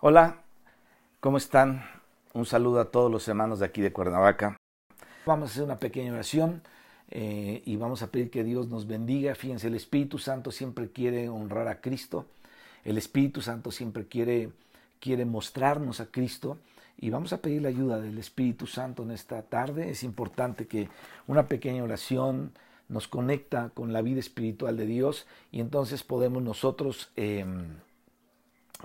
Hola, ¿cómo están? Un saludo a todos los hermanos de aquí de Cuernavaca. Vamos a hacer una pequeña oración eh, y vamos a pedir que Dios nos bendiga. Fíjense, el Espíritu Santo siempre quiere honrar a Cristo. El Espíritu Santo siempre quiere, quiere mostrarnos a Cristo y vamos a pedir la ayuda del Espíritu Santo en esta tarde. Es importante que una pequeña oración nos conecta con la vida espiritual de Dios y entonces podemos nosotros eh,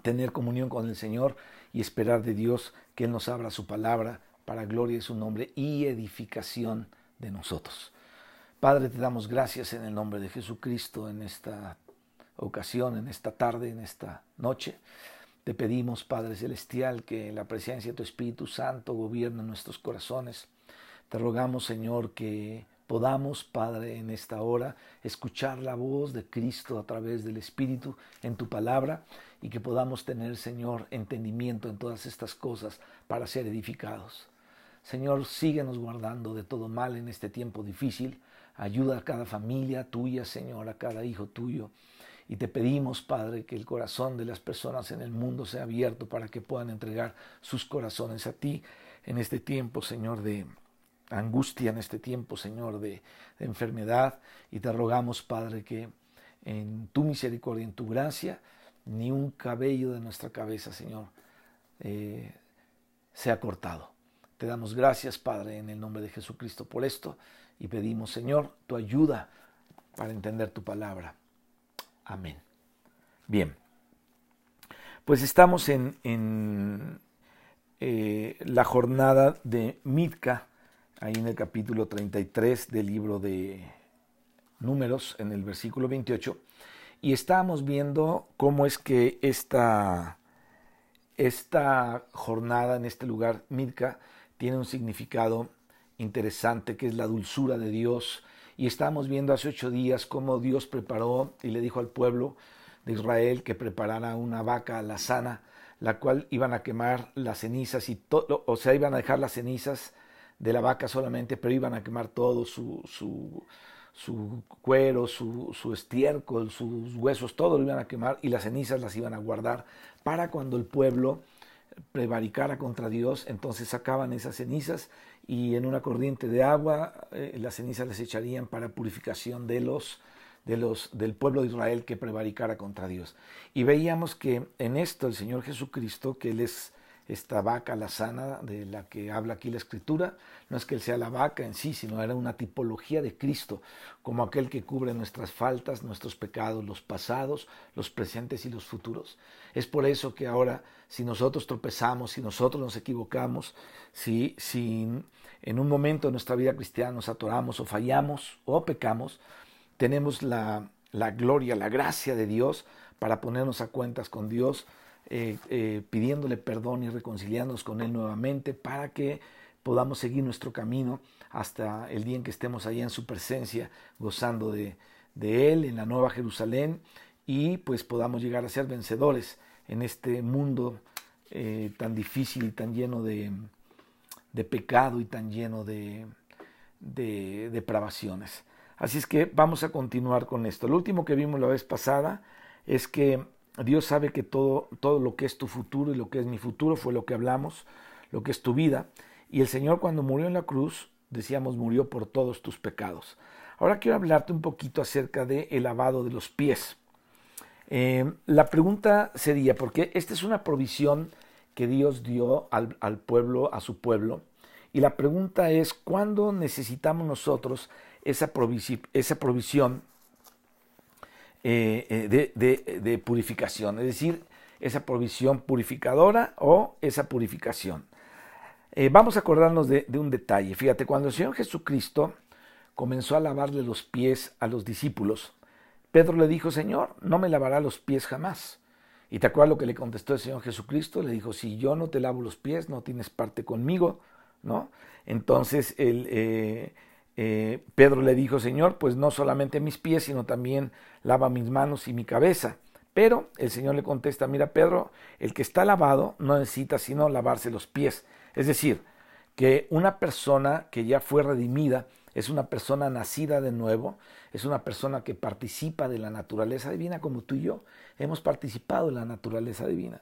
tener comunión con el Señor y esperar de Dios que Él nos abra su palabra para gloria de su nombre y edificación de nosotros. Padre, te damos gracias en el nombre de Jesucristo en esta ocasión, en esta tarde, en esta noche. Te pedimos, Padre Celestial, que la presencia de tu Espíritu Santo gobierne nuestros corazones. Te rogamos, Señor, que podamos, Padre, en esta hora escuchar la voz de Cristo a través del Espíritu en tu palabra y que podamos tener, Señor, entendimiento en todas estas cosas para ser edificados. Señor, síguenos guardando de todo mal en este tiempo difícil. Ayuda a cada familia tuya, Señor, a cada hijo tuyo. Y te pedimos, Padre, que el corazón de las personas en el mundo sea abierto para que puedan entregar sus corazones a ti en este tiempo, Señor, de, angustia en este tiempo, Señor, de, enfermedad. Y te rogamos, Padre, que en tu misericordia, en tu gracia, ni un cabello de nuestra cabeza, Señor, eh, sea cortado. Te damos gracias, Padre, en el nombre de Jesucristo por esto y pedimos, Señor, tu ayuda para entender tu palabra. Amén. Bien, pues estamos en, en eh, la jornada de Mitka ahí en el capítulo 33 del libro de Números, en el versículo 28, y estábamos viendo cómo es que esta, esta jornada en este lugar, Mirka, tiene un significado interesante, que es la dulzura de Dios. Y estábamos viendo hace ocho días cómo Dios preparó y le dijo al pueblo de Israel que preparara una vaca alazana, la cual iban a quemar las cenizas y todo, o sea, iban a dejar las cenizas de la vaca solamente, pero iban a quemar todo su, su, su cuero, su, su, estiércol, sus huesos, todo lo iban a quemar y las cenizas las iban a guardar para cuando el pueblo prevaricara contra Dios, entonces sacaban esas cenizas y en una corriente de agua eh, las cenizas les echarían para purificación de los, de los, del pueblo de Israel que prevaricara contra Dios. Y veíamos que en esto el Señor Jesucristo, que Él es esta vaca, la sana, de la que habla aquí la escritura, no es que él sea la vaca en sí, sino era una tipología de Cristo, como aquel que cubre nuestras faltas, nuestros pecados, los pasados, los presentes y los futuros. Es por eso que ahora, si nosotros tropezamos, si nosotros nos equivocamos, si, si en un momento de nuestra vida cristiana nos atoramos o fallamos o pecamos, tenemos la, la gloria, la gracia de Dios para ponernos a cuentas con Dios, eh, eh, pidiéndole perdón y reconciliándonos con Él nuevamente para que podamos seguir nuestro camino hasta el día en que estemos allá en su presencia, gozando de, Él en la Nueva Jerusalén y pues podamos llegar a ser vencedores en este mundo eh, tan difícil y tan lleno de, pecado y tan lleno de, de depravaciones. Así es que vamos a continuar con esto. Lo último que vimos la vez pasada es que Dios sabe que todo, todo lo que es tu futuro y lo que es mi futuro fue lo que hablamos, lo que es tu vida. Y el Señor cuando murió en la cruz, decíamos, murió por todos tus pecados. Ahora quiero hablarte un poquito acerca del el lavado de los pies. Eh, la pregunta sería, porque esta es una provisión que Dios dio al, al pueblo, a su pueblo, y la pregunta es, ¿cuándo necesitamos nosotros esa, esa provisión eh, eh, de, purificación, es decir, esa provisión purificadora o esa purificación. Eh, vamos a acordarnos de, un detalle. Fíjate, cuando el Señor Jesucristo comenzó a lavarle los pies a los discípulos, Pedro le dijo, Señor, no me lavará los pies jamás. Y te acuerdas lo que le contestó el Señor Jesucristo, le dijo, si yo no te lavo los pies, no tienes parte conmigo, ¿no? Entonces eh, Pedro le dijo, Señor, pues no solamente mis pies, sino también lava mis manos y mi cabeza. Pero el Señor le contesta, mira Pedro, el que está lavado no necesita sino lavarse los pies. Es decir, que una persona que ya fue redimida es una persona nacida de nuevo, es una persona que participa de la naturaleza divina como tú y yo hemos participado de la naturaleza divina.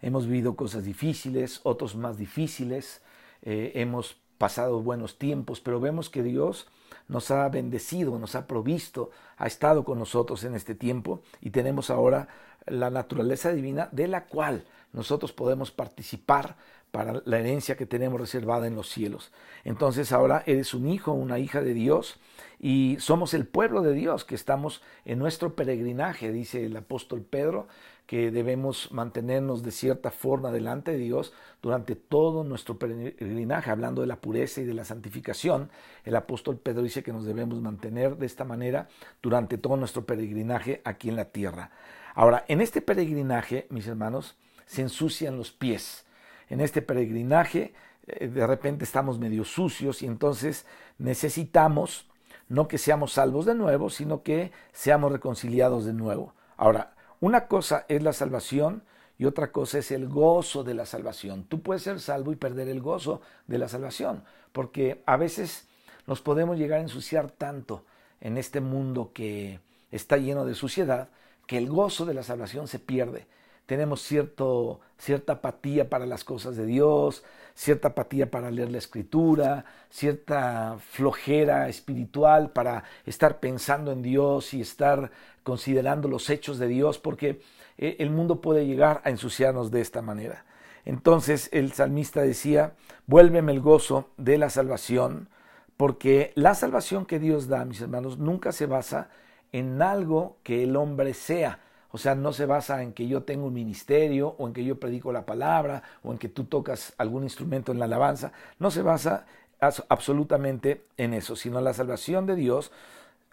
hemos vivido cosas difíciles, otros más difíciles, eh, hemos pasado buenos tiempos, pero vemos que Dios nos ha bendecido, nos ha provisto, ha estado con nosotros en este tiempo y tenemos ahora la naturaleza divina de la cual nosotros podemos participar para la herencia que tenemos reservada en los cielos. Entonces ahora eres un hijo, una hija de Dios y somos el pueblo de Dios que estamos en nuestro peregrinaje, dice el apóstol Pedro, que debemos mantenernos de cierta forma delante de Dios durante todo nuestro peregrinaje, hablando de la pureza y de la santificación. El apóstol Pedro dice que nos debemos mantener de esta manera durante todo nuestro peregrinaje aquí en la tierra. Ahora, en este peregrinaje, mis hermanos, se ensucian los pies. En este peregrinaje, eh, de repente estamos medio sucios y entonces necesitamos no que seamos salvos de nuevo, sino que seamos reconciliados de nuevo. Ahora, una cosa es la salvación y otra cosa es el gozo de la salvación. Tú puedes ser salvo y perder el gozo de la salvación, porque a veces nos podemos llegar a ensuciar tanto en este mundo que está lleno de suciedad, que el gozo de la salvación se pierde tenemos cierto, cierta apatía para las cosas de Dios, cierta apatía para leer la escritura, cierta flojera espiritual para estar pensando en Dios y estar considerando los hechos de Dios, porque eh, el mundo puede llegar a ensuciarnos de esta manera. Entonces el salmista decía, vuélveme el gozo de la salvación, porque la salvación que Dios da, mis hermanos, nunca se basa en algo que el hombre sea, o sea, no se basa en que yo tengo un ministerio o en que yo predico la palabra o en que tú tocas algún instrumento en la alabanza. No se basa absolutamente en eso, sino la salvación de Dios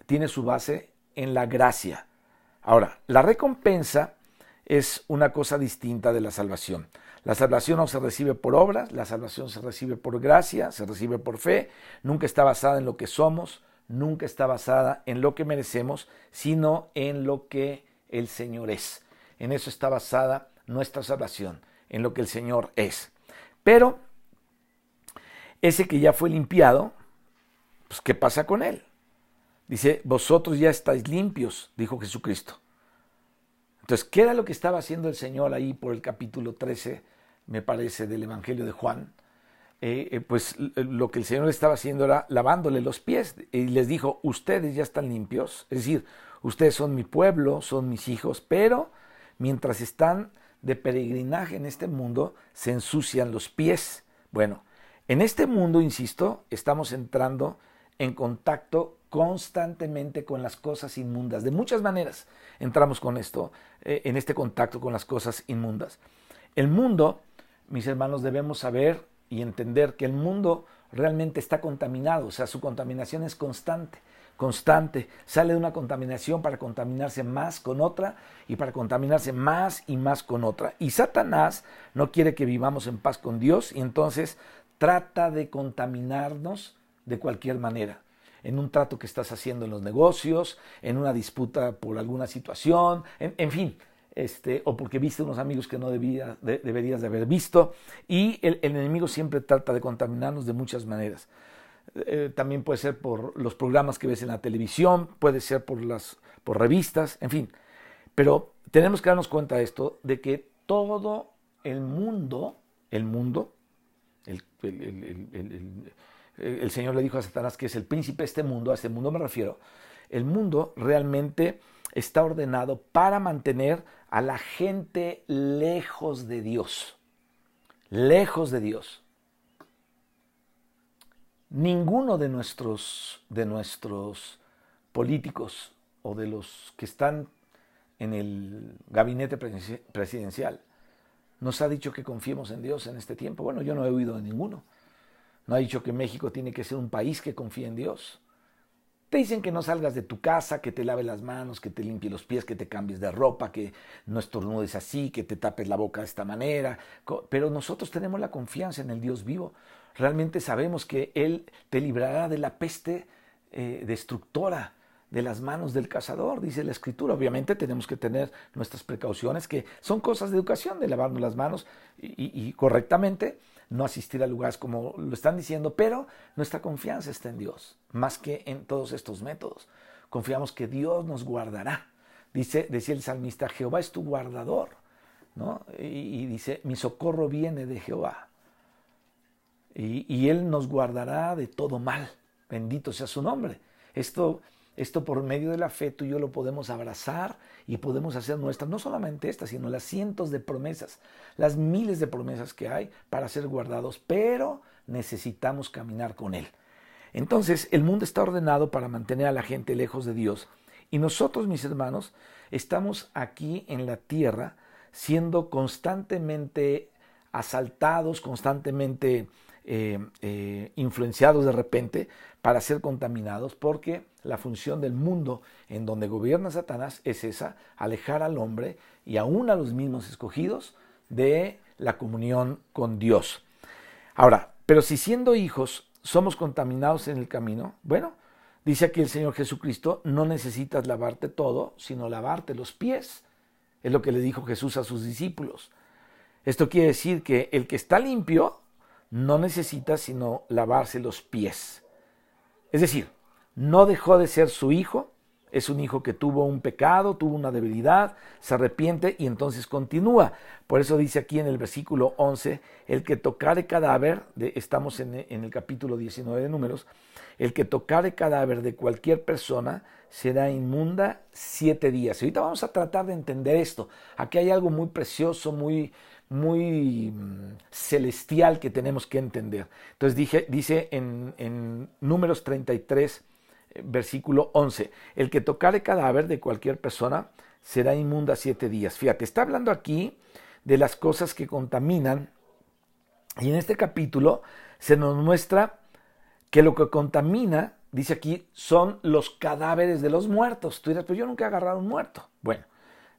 tiene su base en la gracia. Ahora, la recompensa es una cosa distinta de la salvación. La salvación no se recibe por obras, la salvación se recibe por gracia, se recibe por fe, nunca está basada en lo que somos, nunca está basada en lo que merecemos, sino en lo que el Señor es. En eso está basada nuestra salvación, en lo que el Señor es. Pero ese que ya fue limpiado, pues ¿qué pasa con él? Dice, vosotros ya estáis limpios, dijo Jesucristo. Entonces, ¿qué era lo que estaba haciendo el Señor ahí por el capítulo 13, me parece, del Evangelio de Juan? Eh, eh, pues lo que el Señor estaba haciendo era lavándole los pies y les dijo, ustedes ya están limpios, es decir, ustedes son mi pueblo, son mis hijos, pero mientras están de peregrinaje en este mundo, se ensucian los pies. Bueno, en este mundo, insisto, estamos entrando en contacto constantemente con las cosas inmundas. De muchas maneras entramos con esto, eh, en este contacto con las cosas inmundas. El mundo, mis hermanos, debemos saber y entender que el mundo realmente está contaminado, o sea, su contaminación es constante, constante. Sale de una contaminación para contaminarse más con otra y para contaminarse más y más con otra. Y Satanás no quiere que vivamos en paz con Dios y entonces trata de contaminarnos de cualquier manera en un trato que estás haciendo en los negocios, en una disputa por alguna situación, en, en fin, este, o porque viste unos amigos que no debía, deberías de haber visto. Y el, enemigo siempre trata de contaminarnos de muchas maneras. Eh, también puede ser por los programas que ves en la televisión, puede ser por las por revistas, en fin. Pero tenemos que darnos cuenta de esto, de que todo el mundo, el mundo, el, el Señor le dijo a Satanás que es el príncipe de este mundo, a este mundo me refiero, el mundo realmente está ordenado para mantener a la gente lejos de Dios. Lejos de Dios. Ninguno de nuestros, de nuestros políticos o de los que están en el gabinete presidencial nos ha dicho que confiemos en Dios en este tiempo. Bueno, yo no he oído de ninguno. No ha dicho que México tiene que ser un país que confíe en Dios. Te dicen que no salgas de tu casa, que te lave las manos, que te limpie los pies, que te cambies de ropa, que no estornudes así, que te tapes la boca de esta manera. Pero nosotros tenemos la confianza en el Dios vivo. Realmente sabemos que Él te librará de la peste eh, destructora de las manos del cazador, dice la escritura. Obviamente tenemos que tener nuestras precauciones, que son cosas de educación, de lavarnos las manos y correctamente, no asistir a lugares como lo están diciendo, pero nuestra confianza está en Dios, más que en todos estos métodos. Confiamos que Dios nos guardará. Dice, decía el salmista, Jehová es tu guardador. ¿no? Y, dice, mi socorro viene de Jehová. Y, Él nos guardará de todo mal. Bendito sea su nombre. Esto, esto por medio de la fe tú y yo lo podemos abrazar y podemos hacer nuestras, no solamente esta, sino las cientos de promesas, las miles de promesas que hay para ser guardados, pero necesitamos caminar con Él. Entonces, el mundo está ordenado para mantener a la gente lejos de Dios. Y nosotros, mis hermanos, estamos aquí en la tierra siendo constantemente asaltados, constantemente eh, eh, influenciados de repente para ser contaminados, porque la función del mundo en donde gobierna Satanás es esa, alejar al hombre y aún a los mismos escogidos de la comunión con Dios. Ahora, pero si siendo hijos somos contaminados en el camino, bueno, dice aquí el Señor Jesucristo, no necesitas lavarte todo, sino lavarte los pies. Es lo que le dijo Jesús a sus discípulos. Esto quiere decir que el que está limpio no necesita sino lavarse los pies. Es decir, no dejó de ser su hijo, es un hijo que tuvo un pecado, tuvo una debilidad, se arrepiente y entonces continúa. Por eso dice aquí en el versículo 11, el que tocare cadáver, de, estamos en, el capítulo 19 de números, el que tocare cadáver de cualquier persona será inmunda siete días. Y ahorita vamos a tratar de entender esto. Aquí hay algo muy precioso, muy, muy mm, celestial que tenemos que entender. Entonces dice en, en números 33, versículo 11, el que tocare cadáver de cualquier persona será inmunda siete días. Fíjate, está hablando aquí de las cosas que contaminan y en este capítulo se nos muestra que lo que contamina, dice aquí, son los cadáveres de los muertos. Tú dirás, pues yo nunca he agarrado un muerto. Bueno,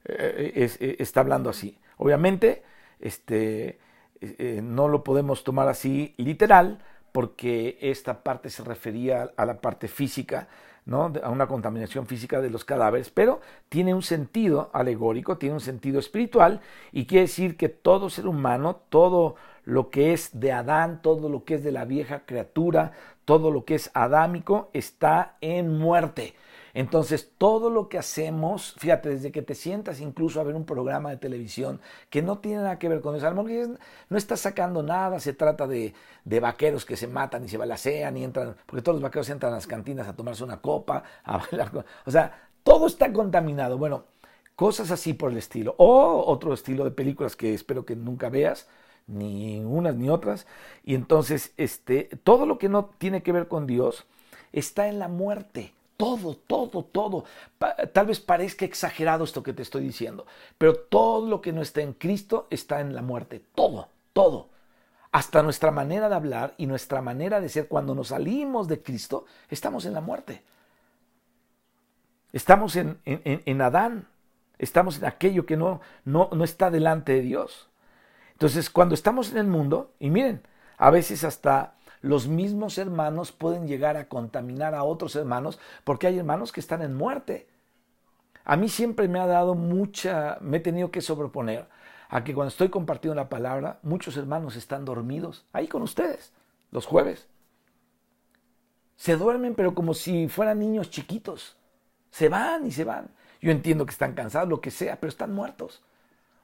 eh, eh, está hablando así. Obviamente, este, eh, no lo podemos tomar así literal, porque esta parte se refería a la parte física, ¿no? a una contaminación física de los cadáveres, pero tiene un sentido alegórico, tiene un sentido espiritual y quiere decir que todo ser humano, todo lo que es de Adán, todo lo que es de la vieja criatura, todo lo que es adámico está en muerte. Entonces, todo lo que hacemos, fíjate, desde que te sientas incluso a ver un programa de televisión que no tiene nada que ver con eso, no está sacando nada, se trata de, vaqueros que se matan y se balacean y entran, porque todos los vaqueros entran a las cantinas a tomarse una copa, a bailar, o sea, todo está contaminado. Bueno, cosas así por el estilo. O otro estilo de películas que espero que nunca veas, ni unas ni otras. Y entonces, este, todo lo que no tiene que ver con Dios está en la muerte. Todo, todo, todo. tal vez parezca exagerado esto que te estoy diciendo, pero todo lo que no está en Cristo está en la muerte. Todo, todo. Hasta nuestra manera de hablar y nuestra manera de ser cuando nos salimos de Cristo, estamos en la muerte. Estamos en, en, Adán. Estamos en aquello que no, no, no está delante de Dios. Entonces, cuando estamos en el mundo, y miren, a veces hasta los mismos hermanos pueden llegar a contaminar a otros hermanos porque hay hermanos que están en muerte. A mí siempre me ha dado mucha, me he tenido que sobreponer a que cuando estoy compartiendo la palabra, muchos hermanos están dormidos ahí con ustedes, los jueves. Se duermen, pero como si fueran niños chiquitos. Se van y se van. Yo entiendo que están cansados, lo que sea, pero están muertos.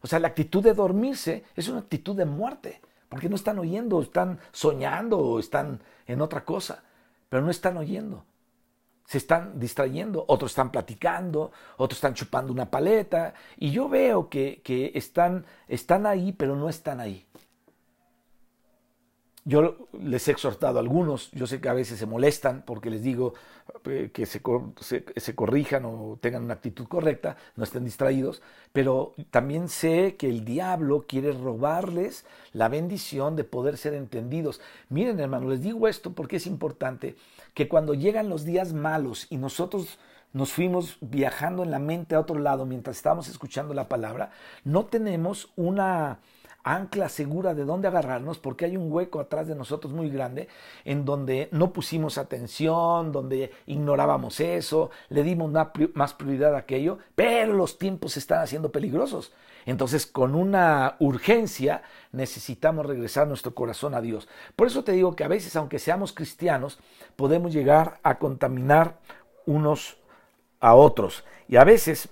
O sea, la actitud de dormirse es una actitud de muerte. Porque no están oyendo, están soñando o están en otra cosa, pero no están oyendo. Se están distrayendo, otros están platicando, otros están chupando una paleta, y yo veo que, que están, están ahí, pero no están ahí. Yo les he exhortado a algunos, yo sé que a veces se molestan porque les digo eh, que se, se, corrijan o tengan una actitud correcta, no estén distraídos, pero también sé que el diablo quiere robarles la bendición de poder ser entendidos. Miren hermano, les digo esto porque es importante que cuando llegan los días malos y nosotros nos fuimos viajando en la mente a otro lado mientras estábamos escuchando la palabra, no tenemos una ancla segura de dónde agarrarnos, porque hay un hueco atrás de nosotros muy grande en donde no pusimos atención, donde ignorábamos eso, le dimos más prioridad a aquello, pero los tiempos se están haciendo peligrosos. Entonces, con una urgencia, necesitamos regresar nuestro corazón a Dios. Por eso te digo que a veces, aunque seamos cristianos, podemos llegar a contaminar unos a otros. Y a veces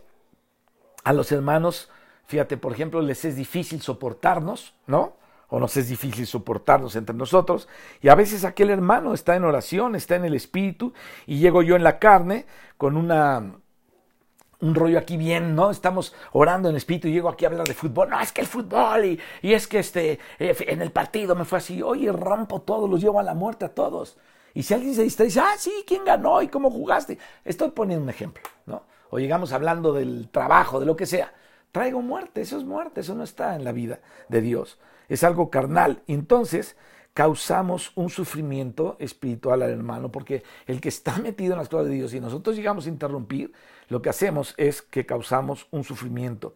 a los hermanos fíjate, por ejemplo, les es difícil soportarnos, ¿no? O nos es difícil soportarnos entre nosotros. Y a veces aquel hermano está en oración, está en el espíritu, y llego yo en la carne con una un rollo aquí bien, ¿no? Estamos orando en espíritu y llego aquí a hablar de fútbol. No, es que el fútbol y, y es que este, eh, en el partido me fue así. Oye, rompo todos, los llevo a la muerte a todos. Y si alguien se distrae, dice, ah, sí, ¿quién ganó y cómo jugaste? Estoy poniendo un ejemplo, ¿no? O llegamos hablando del trabajo, de lo que sea. Traigo muerte, eso es muerte, eso no está en la vida de Dios. Es algo carnal. Entonces, causamos un sufrimiento espiritual al hermano, porque el que está metido en las cosas de Dios y nosotros llegamos a interrumpir, lo que hacemos es que causamos un sufrimiento.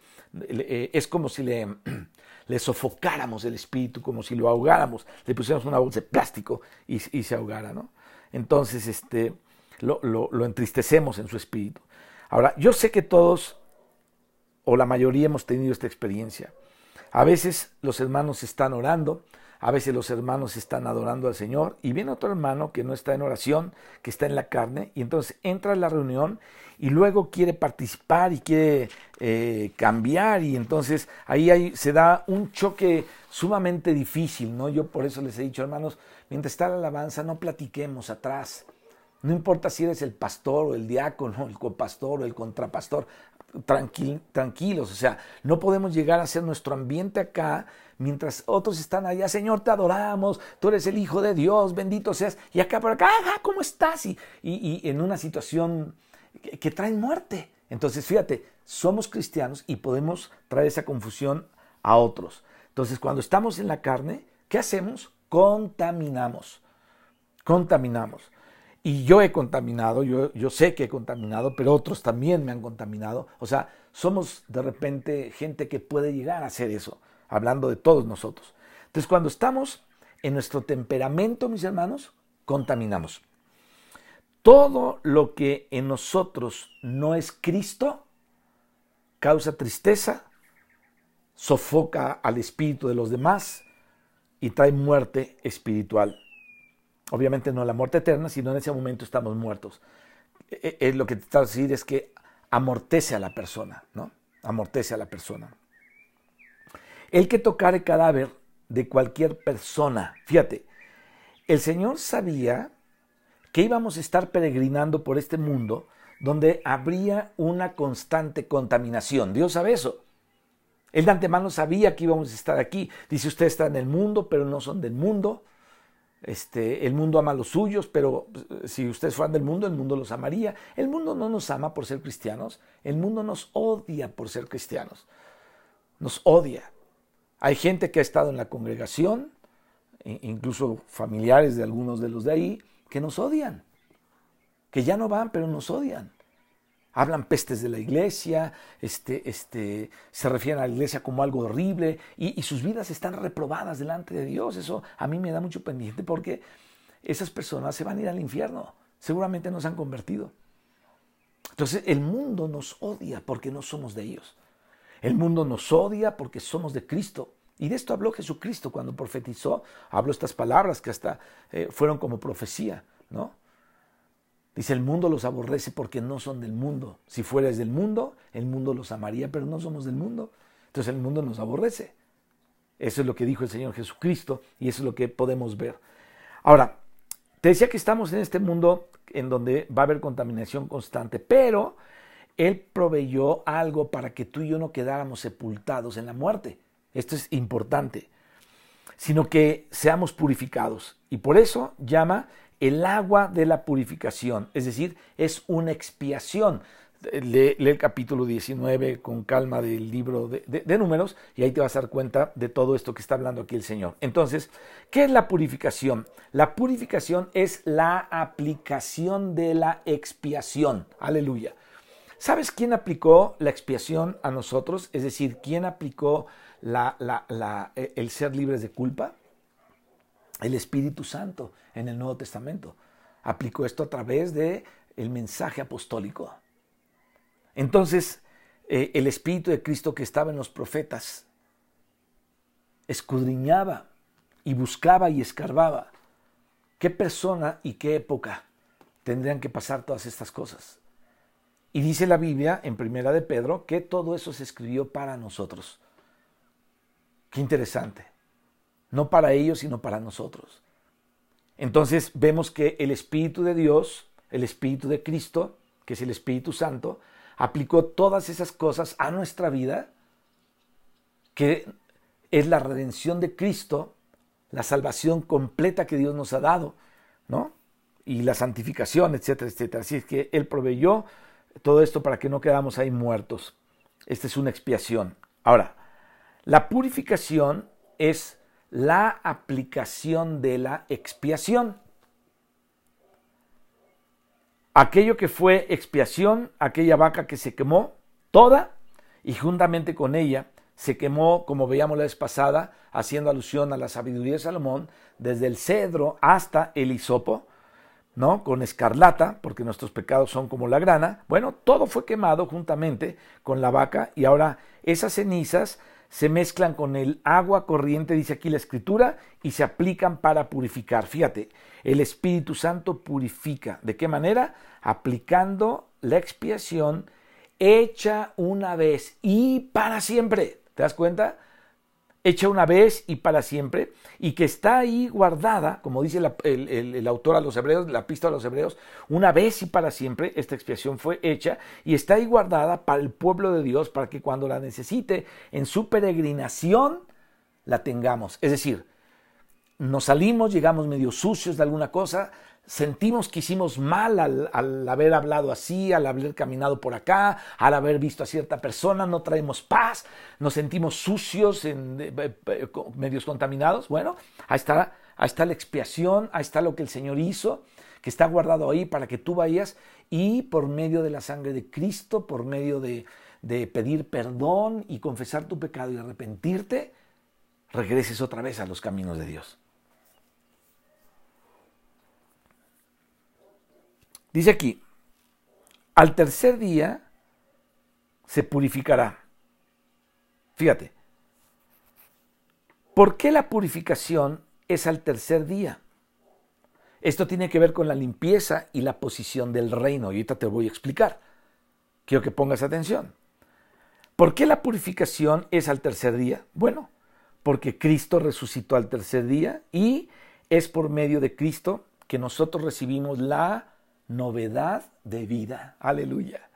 Eh, es como si le, le sofocáramos el espíritu, como si lo ahogáramos, le pusiéramos una bolsa de plástico y, se ahogara, ¿no? Entonces, este, lo, lo entristecemos en su espíritu. Ahora, yo sé que todos, o la mayoría, hemos tenido esta experiencia. A veces los hermanos están orando, a veces los hermanos están adorando al Señor y viene otro hermano que no está en oración, que está en la carne, y entonces entra a la reunión y luego quiere participar y quiere eh, cambiar y entonces ahí se da un choque sumamente difícil, ¿no? Yo por eso les he dicho, hermanos, mientras está la alabanza, no platiquemos atrás. No importa si eres el pastor o el diácono, el copastor o el contrapastor, tranquilos, o sea, no podemos llegar a ser nuestro ambiente acá mientras otros están allá, Señor, te adoramos, tú eres el Hijo de Dios, bendito seas, y acá por acá, ¿cómo estás? Y, y, en una situación que, que trae muerte. Entonces, fíjate, somos cristianos y podemos traer esa confusión a otros. Entonces, cuando estamos en la carne, ¿qué hacemos? Contaminamos. Contaminamos. Y yo he contaminado, yo, yo sé que he contaminado, pero otros también me han contaminado. O sea, somos de repente gente que puede llegar a hacer eso, hablando de todos nosotros. Entonces, cuando estamos en nuestro temperamento, mis hermanos, contaminamos. Todo lo que en nosotros no es Cristo causa tristeza, sofoca al espíritu de los demás y trae muerte espiritual. Obviamente no la muerte eterna, sino en ese momento estamos muertos. Es e, lo que te está decir es que amortece a la persona, ¿no? Amortece a la persona. El que tocare cadáver de cualquier persona, fíjate, el Señor sabía que íbamos a estar peregrinando por este mundo donde habría una constante contaminación. Dios sabe eso. Él de antemano sabía que íbamos a estar aquí. Dice, usted está en el mundo, pero no son del mundo. Este, el mundo ama a los suyos, pero eh, si ustedes fueran del mundo, el mundo los amaría. El mundo no nos ama por ser cristianos, el mundo nos odia por ser cristianos. Nos odia. Hay gente que ha estado en la congregación, incluso familiares de algunos de los de ahí, que nos odian, que ya no van, pero nos odian hablan pestes de la iglesia, este, este, se refieren a la iglesia como algo horrible y, sus vidas están reprobadas delante de Dios. Eso a mí me da mucho pendiente porque esas personas se van a ir al infierno, seguramente no se han convertido. Entonces el mundo nos odia porque no somos de ellos. El mundo nos odia porque somos de Cristo. Y de esto habló Jesucristo cuando profetizó, habló estas palabras que hasta eh, fueron como profecía, ¿no? Dice, el mundo los aborrece porque no son del mundo. Si fueras del mundo, el mundo los amaría, pero no somos del mundo. Entonces el mundo nos aborrece. Eso es lo que dijo el Señor Jesucristo y eso es lo que podemos ver. Ahora, te decía que estamos en este mundo en donde va a haber contaminación constante, pero Él proveyó algo para que tú y yo no quedáramos sepultados en la muerte. Esto es importante, sino que seamos purificados. Y por eso llama el agua de la purificación, es decir, es una expiación. Lee, el capítulo 19 con calma del libro de, números y ahí te vas a dar cuenta de todo esto que está hablando aquí el Señor. Entonces, ¿qué es la purificación? La purificación es la aplicación de la expiación. Aleluya. ¿Sabes quién aplicó la expiación a nosotros? Es decir, ¿quién aplicó el ser libres de culpa? El Espíritu Santo en el Nuevo Testamento. Aplicó esto a través de el mensaje apostólico. Entonces, eh, el Espíritu de Cristo que estaba en los profetas escudriñaba y buscaba y escarbaba qué persona y qué época tendrían que pasar todas estas cosas. Y dice la Biblia en Primera de Pedro que todo eso se escribió para nosotros. Qué interesante. No para ellos, sino para nosotros. Entonces vemos que el Espíritu de Dios, el Espíritu de Cristo, que es el Espíritu Santo, aplicó todas esas cosas a nuestra vida, que es la redención de Cristo, la salvación completa que Dios nos ha dado, ¿no? Y la santificación, etcétera, etcétera. Así es que Él proveyó todo esto para que no quedamos ahí muertos. Esta es una expiación. Ahora, la purificación es la aplicación de la expiación. Aquello que fue expiación, aquella vaca que se quemó, toda, y juntamente con ella se quemó, como veíamos la vez pasada, haciendo alusión a la sabiduría de Salomón, desde el cedro hasta el hisopo, ¿no? Con escarlata, porque nuestros pecados son como la grana. Bueno, todo fue quemado juntamente con la vaca y ahora esas cenizas se mezclan con el agua corriente, dice aquí la escritura, y se aplican para purificar. Fíjate, el Espíritu Santo purifica. ¿De qué manera? Aplicando la expiación hecha una vez y para siempre. ¿Te das cuenta? Hecha una vez y para siempre, y que está ahí guardada, como dice el, autor a los hebreos, la pista a los hebreos, una vez y para siempre, esta expiación fue hecha y está ahí guardada para el pueblo de Dios, para que cuando la necesite en su peregrinación, la tengamos. Es decir, nos salimos, llegamos medio sucios de alguna cosa, sentimos que hicimos mal al, haber hablado así, al haber caminado por acá, al haber visto a cierta persona, no traemos paz, nos sentimos sucios, en, medios contaminados. Bueno, ahí está, ahí está la expiación, ahí está lo que el Señor hizo, que está guardado ahí para que tú vayas y por medio de la sangre de Cristo, por medio de, de pedir perdón y confesar tu pecado y arrepentirte, regreses otra vez a los caminos de Dios. Dice aquí, al tercer día se purificará. Fíjate, ¿por qué la purificación es al tercer día? Esto tiene que ver con la limpieza y la posición del reino. Y ahorita te voy a explicar. Quiero que pongas atención. ¿Por qué la purificación es al tercer día? Bueno, porque Cristo resucitó al tercer día y es por medio de Cristo que nosotros recibimos la novedad de vida. Aleluya.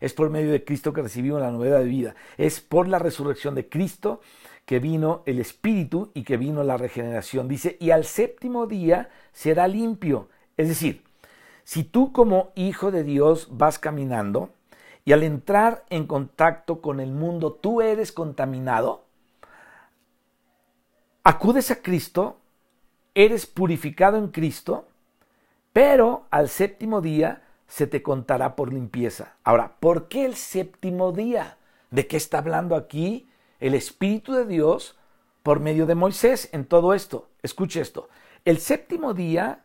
Es por medio de Cristo que recibimos la novedad de vida. Es por la resurrección de Cristo que vino el Espíritu y que vino la regeneración. Dice, y al séptimo día será limpio. Es decir, si tú como hijo de Dios vas caminando y al entrar en contacto con el mundo tú eres contaminado, acudes a Cristo, eres purificado en Cristo, pero al séptimo día se te contará por limpieza. Ahora, ¿por qué el séptimo día? ¿De qué está hablando aquí el Espíritu de Dios por medio de Moisés en todo esto? Escuche esto. El séptimo día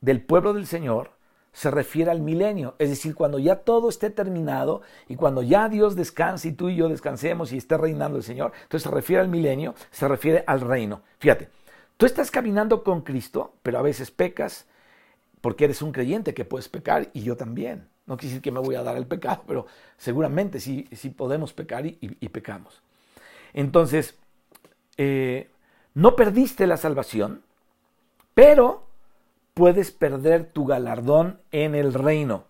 del pueblo del Señor se refiere al milenio, es decir, cuando ya todo esté terminado y cuando ya Dios descanse y tú y yo descansemos y esté reinando el Señor, entonces se refiere al milenio, se refiere al reino. Fíjate, tú estás caminando con Cristo, pero a veces pecas, porque eres un creyente que puedes pecar y yo también. No quiere decir que me voy a dar el pecado, pero seguramente sí, podemos pecar y, pecamos. Entonces, eh, no perdiste la salvación, pero puedes perder tu galardón en el reino,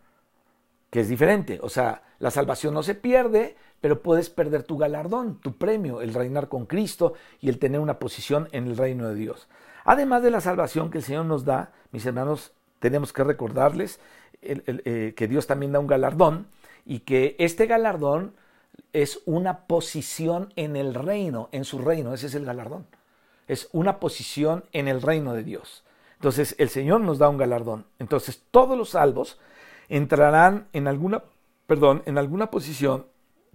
que es diferente. O sea, la salvación no se pierde, pero puedes perder tu galardón, tu premio, el reinar con Cristo y el tener una posición en el reino de Dios. Además de la salvación que el Señor nos da, mis hermanos, tenemos que recordarles eh, que Dios también da un galardón y que este galardón es una posición en el reino, en su reino, ese es el galardón. Es una posición en el reino de Dios. Entonces el Señor nos da un galardón. Entonces todos los salvos entrarán en alguna, perdón, en alguna posición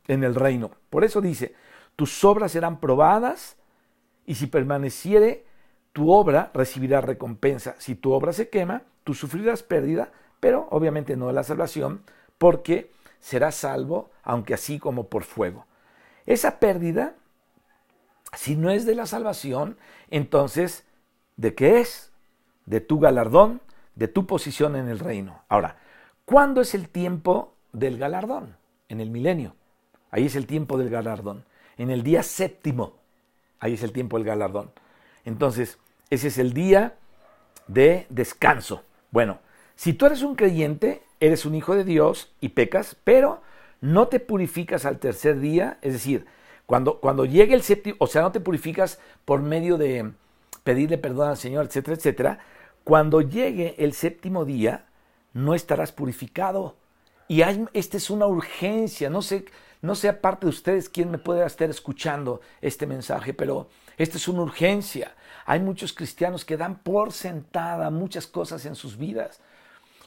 en el reino. Por eso dice, tus obras serán probadas y si permaneciere tu obra recibirá recompensa. Si tu obra se quema, tú sufrirás pérdida, pero obviamente no la salvación, porque serás salvo, aunque así como por fuego. Esa pérdida, si no es de la salvación, entonces, ¿de qué es? De tu galardón, de tu posición en el reino. Ahora, ¿cuándo es el tiempo del galardón, en el milenio. Ahí es el tiempo del galardón. En el día séptimo, ahí es el tiempo del galardón. Entonces, ese es el día de descanso. Bueno, si tú eres un creyente, eres un hijo de Dios y pecas, pero no te purificas al tercer día, es decir, cuando, cuando llegue el séptimo, o sea, no te purificas por medio de pedirle perdón al Señor, etcétera, etcétera, cuando llegue el séptimo día, no estarás purificado. Y hay, esta es una urgencia, no sé, no sé aparte de ustedes quién me puede estar escuchando este mensaje, pero esta es una urgencia. Hay muchos cristianos que dan por sentada muchas cosas en sus vidas.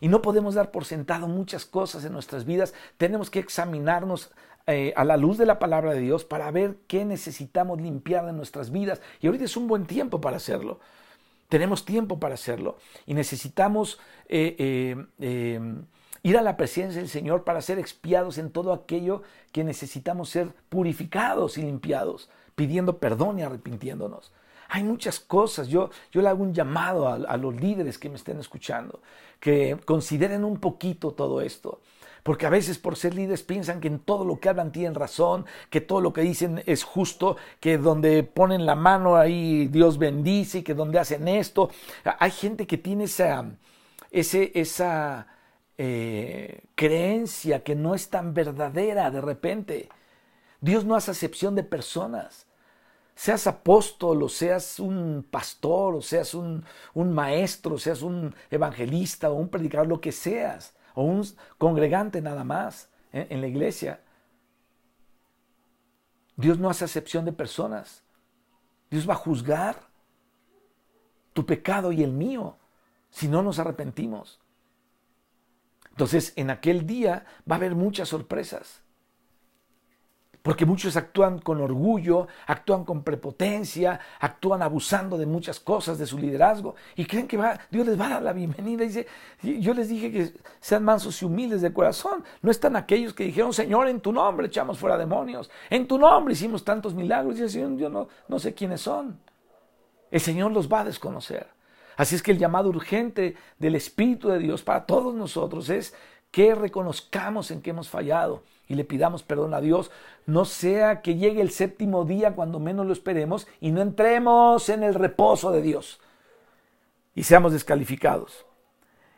Y no podemos dar por sentado muchas cosas en nuestras vidas. Tenemos que examinarnos eh, a la luz de la palabra de Dios para ver qué necesitamos limpiar en nuestras vidas. Y ahorita es un buen tiempo para hacerlo. Tenemos tiempo para hacerlo. Y necesitamos eh, eh, ir a la presencia del Señor para ser expiados en todo aquello que necesitamos ser purificados y limpiados, pidiendo perdón y arrepintiéndonos. Hay muchas cosas. Yo, yo le hago un llamado a, los líderes que me estén escuchando, que consideren un poquito todo esto. Porque a veces por ser líderes piensan que en todo lo que hablan tienen razón, que todo lo que dicen es justo, que donde ponen la mano ahí Dios bendice, que donde hacen esto. Hay gente que tiene esa, esa eh, creencia que no es tan verdadera de repente. Dios no hace acepción de personas seas apóstol o seas un pastor o seas un, maestro, o seas un evangelista o un predicador, lo que seas, o un congregante nada más ¿eh? en la iglesia. Dios no hace acepción de personas. Dios va a juzgar tu pecado y el mío si no nos arrepentimos. Entonces, en aquel día va a haber muchas sorpresas. Porque muchos actúan con orgullo, actúan con prepotencia, actúan abusando de muchas cosas de su liderazgo y creen que va, Dios les va a dar la bienvenida. Dice, yo les dije que sean mansos y humildes de corazón. No están aquellos que dijeron, Señor, en tu nombre echamos fuera demonios, en tu nombre hicimos tantos milagros. Y el Señor, yo no, no sé quiénes son. El Señor los va a desconocer. Así es que el llamado urgente del Espíritu de Dios para todos nosotros es que reconozcamos en que hemos fallado y le pidamos perdón a Dios, no sea que llegue el séptimo día cuando menos lo esperemos y no entremos en el reposo de Dios y seamos descalificados.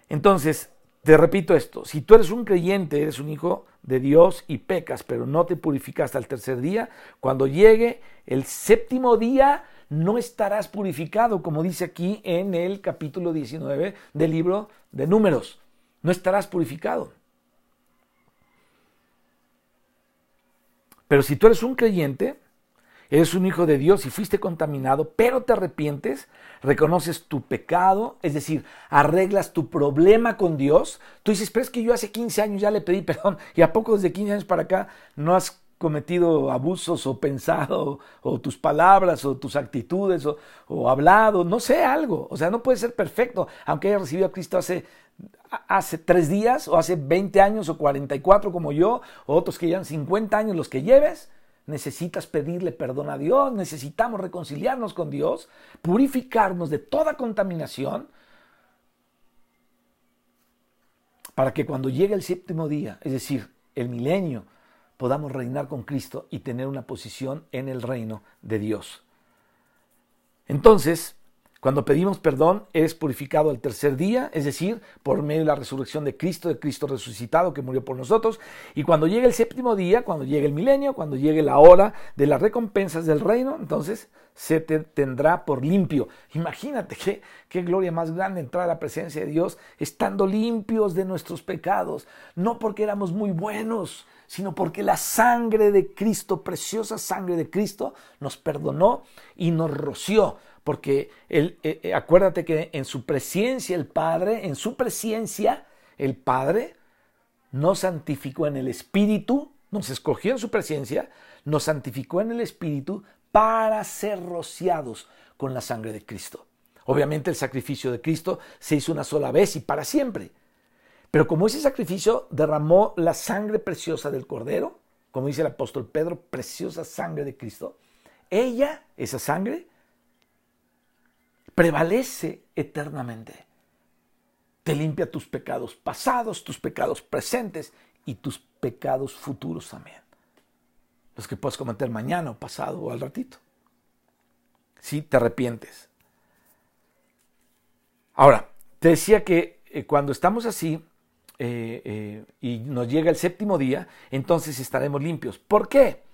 Entonces, te repito esto, si tú eres un creyente, eres un hijo de Dios y pecas, pero no te purificaste al tercer día, cuando llegue el séptimo día, no estarás purificado, como dice aquí en el capítulo 19 del libro de números no estarás purificado. Pero si tú eres un creyente, eres un hijo de Dios y fuiste contaminado, pero te arrepientes, reconoces tu pecado, es decir, arreglas tu problema con Dios, tú dices, pero es que yo hace 15 años ya le pedí perdón y a poco desde 15 años para acá no has cometido abusos o pensado o tus palabras o tus actitudes o, hablado, no sé, algo. O sea, no puede ser perfecto, aunque haya recibido a Cristo hace hace tres días o hace 20 años o 44 como yo, o otros que llevan 50 años los que lleves, necesitas pedirle perdón a Dios, necesitamos reconciliarnos con Dios, purificarnos de toda contaminación, para que cuando llegue el séptimo día, es decir, el milenio, podamos reinar con Cristo y tener una posición en el reino de Dios. Entonces, cuando pedimos perdón, eres purificado al tercer día, es decir, por medio de la resurrección de Cristo, de Cristo resucitado que murió por nosotros. Y cuando llegue el séptimo día, cuando llegue el milenio, cuando llegue la hora de las recompensas del reino, entonces se te tendrá por limpio. Imagínate qué, qué gloria más grande entrar a la presencia de Dios estando limpios de nuestros pecados, no porque éramos muy buenos, sino porque la sangre de Cristo, preciosa sangre de Cristo, nos perdonó y nos roció porque él, eh, eh, acuérdate que en su presencia el Padre, en su presencia el Padre nos santificó en el Espíritu, nos escogió en su presencia, nos santificó en el Espíritu para ser rociados con la sangre de Cristo. Obviamente el sacrificio de Cristo se hizo una sola vez y para siempre. Pero como ese sacrificio derramó la sangre preciosa del Cordero, como dice el apóstol Pedro, preciosa sangre de Cristo, ella, esa sangre, prevalece eternamente. Te limpia tus pecados pasados, tus pecados presentes y tus pecados futuros también. Los que puedes cometer mañana o pasado o al ratito. Si te arrepientes. Ahora, te decía que eh, cuando estamos así eh, eh, y nos llega el séptimo día, entonces estaremos limpios. ¿Por qué?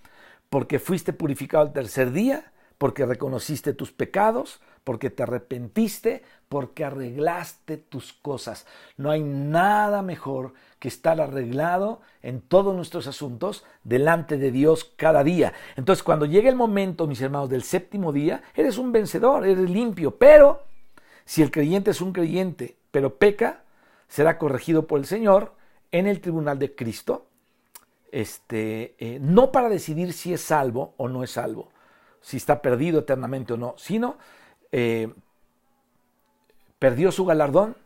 Porque fuiste purificado el tercer día, porque reconociste tus pecados, porque te arrepentiste, porque arreglaste tus cosas. No hay nada mejor que estar arreglado en todos nuestros asuntos delante de Dios cada día. Entonces, cuando llegue el momento, mis hermanos, del séptimo día, eres un vencedor, eres limpio, pero si el creyente es un creyente, pero peca, será corregido por el Señor en el tribunal de Cristo, este, eh, no para decidir si es salvo o no es salvo, si está perdido eternamente o no, sino eh, perdió su galardón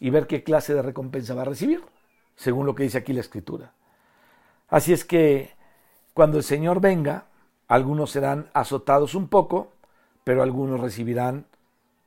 y ver qué clase de recompensa va a recibir, según lo que dice aquí la escritura. Así es que cuando el Señor venga, algunos serán azotados un poco, pero algunos recibirán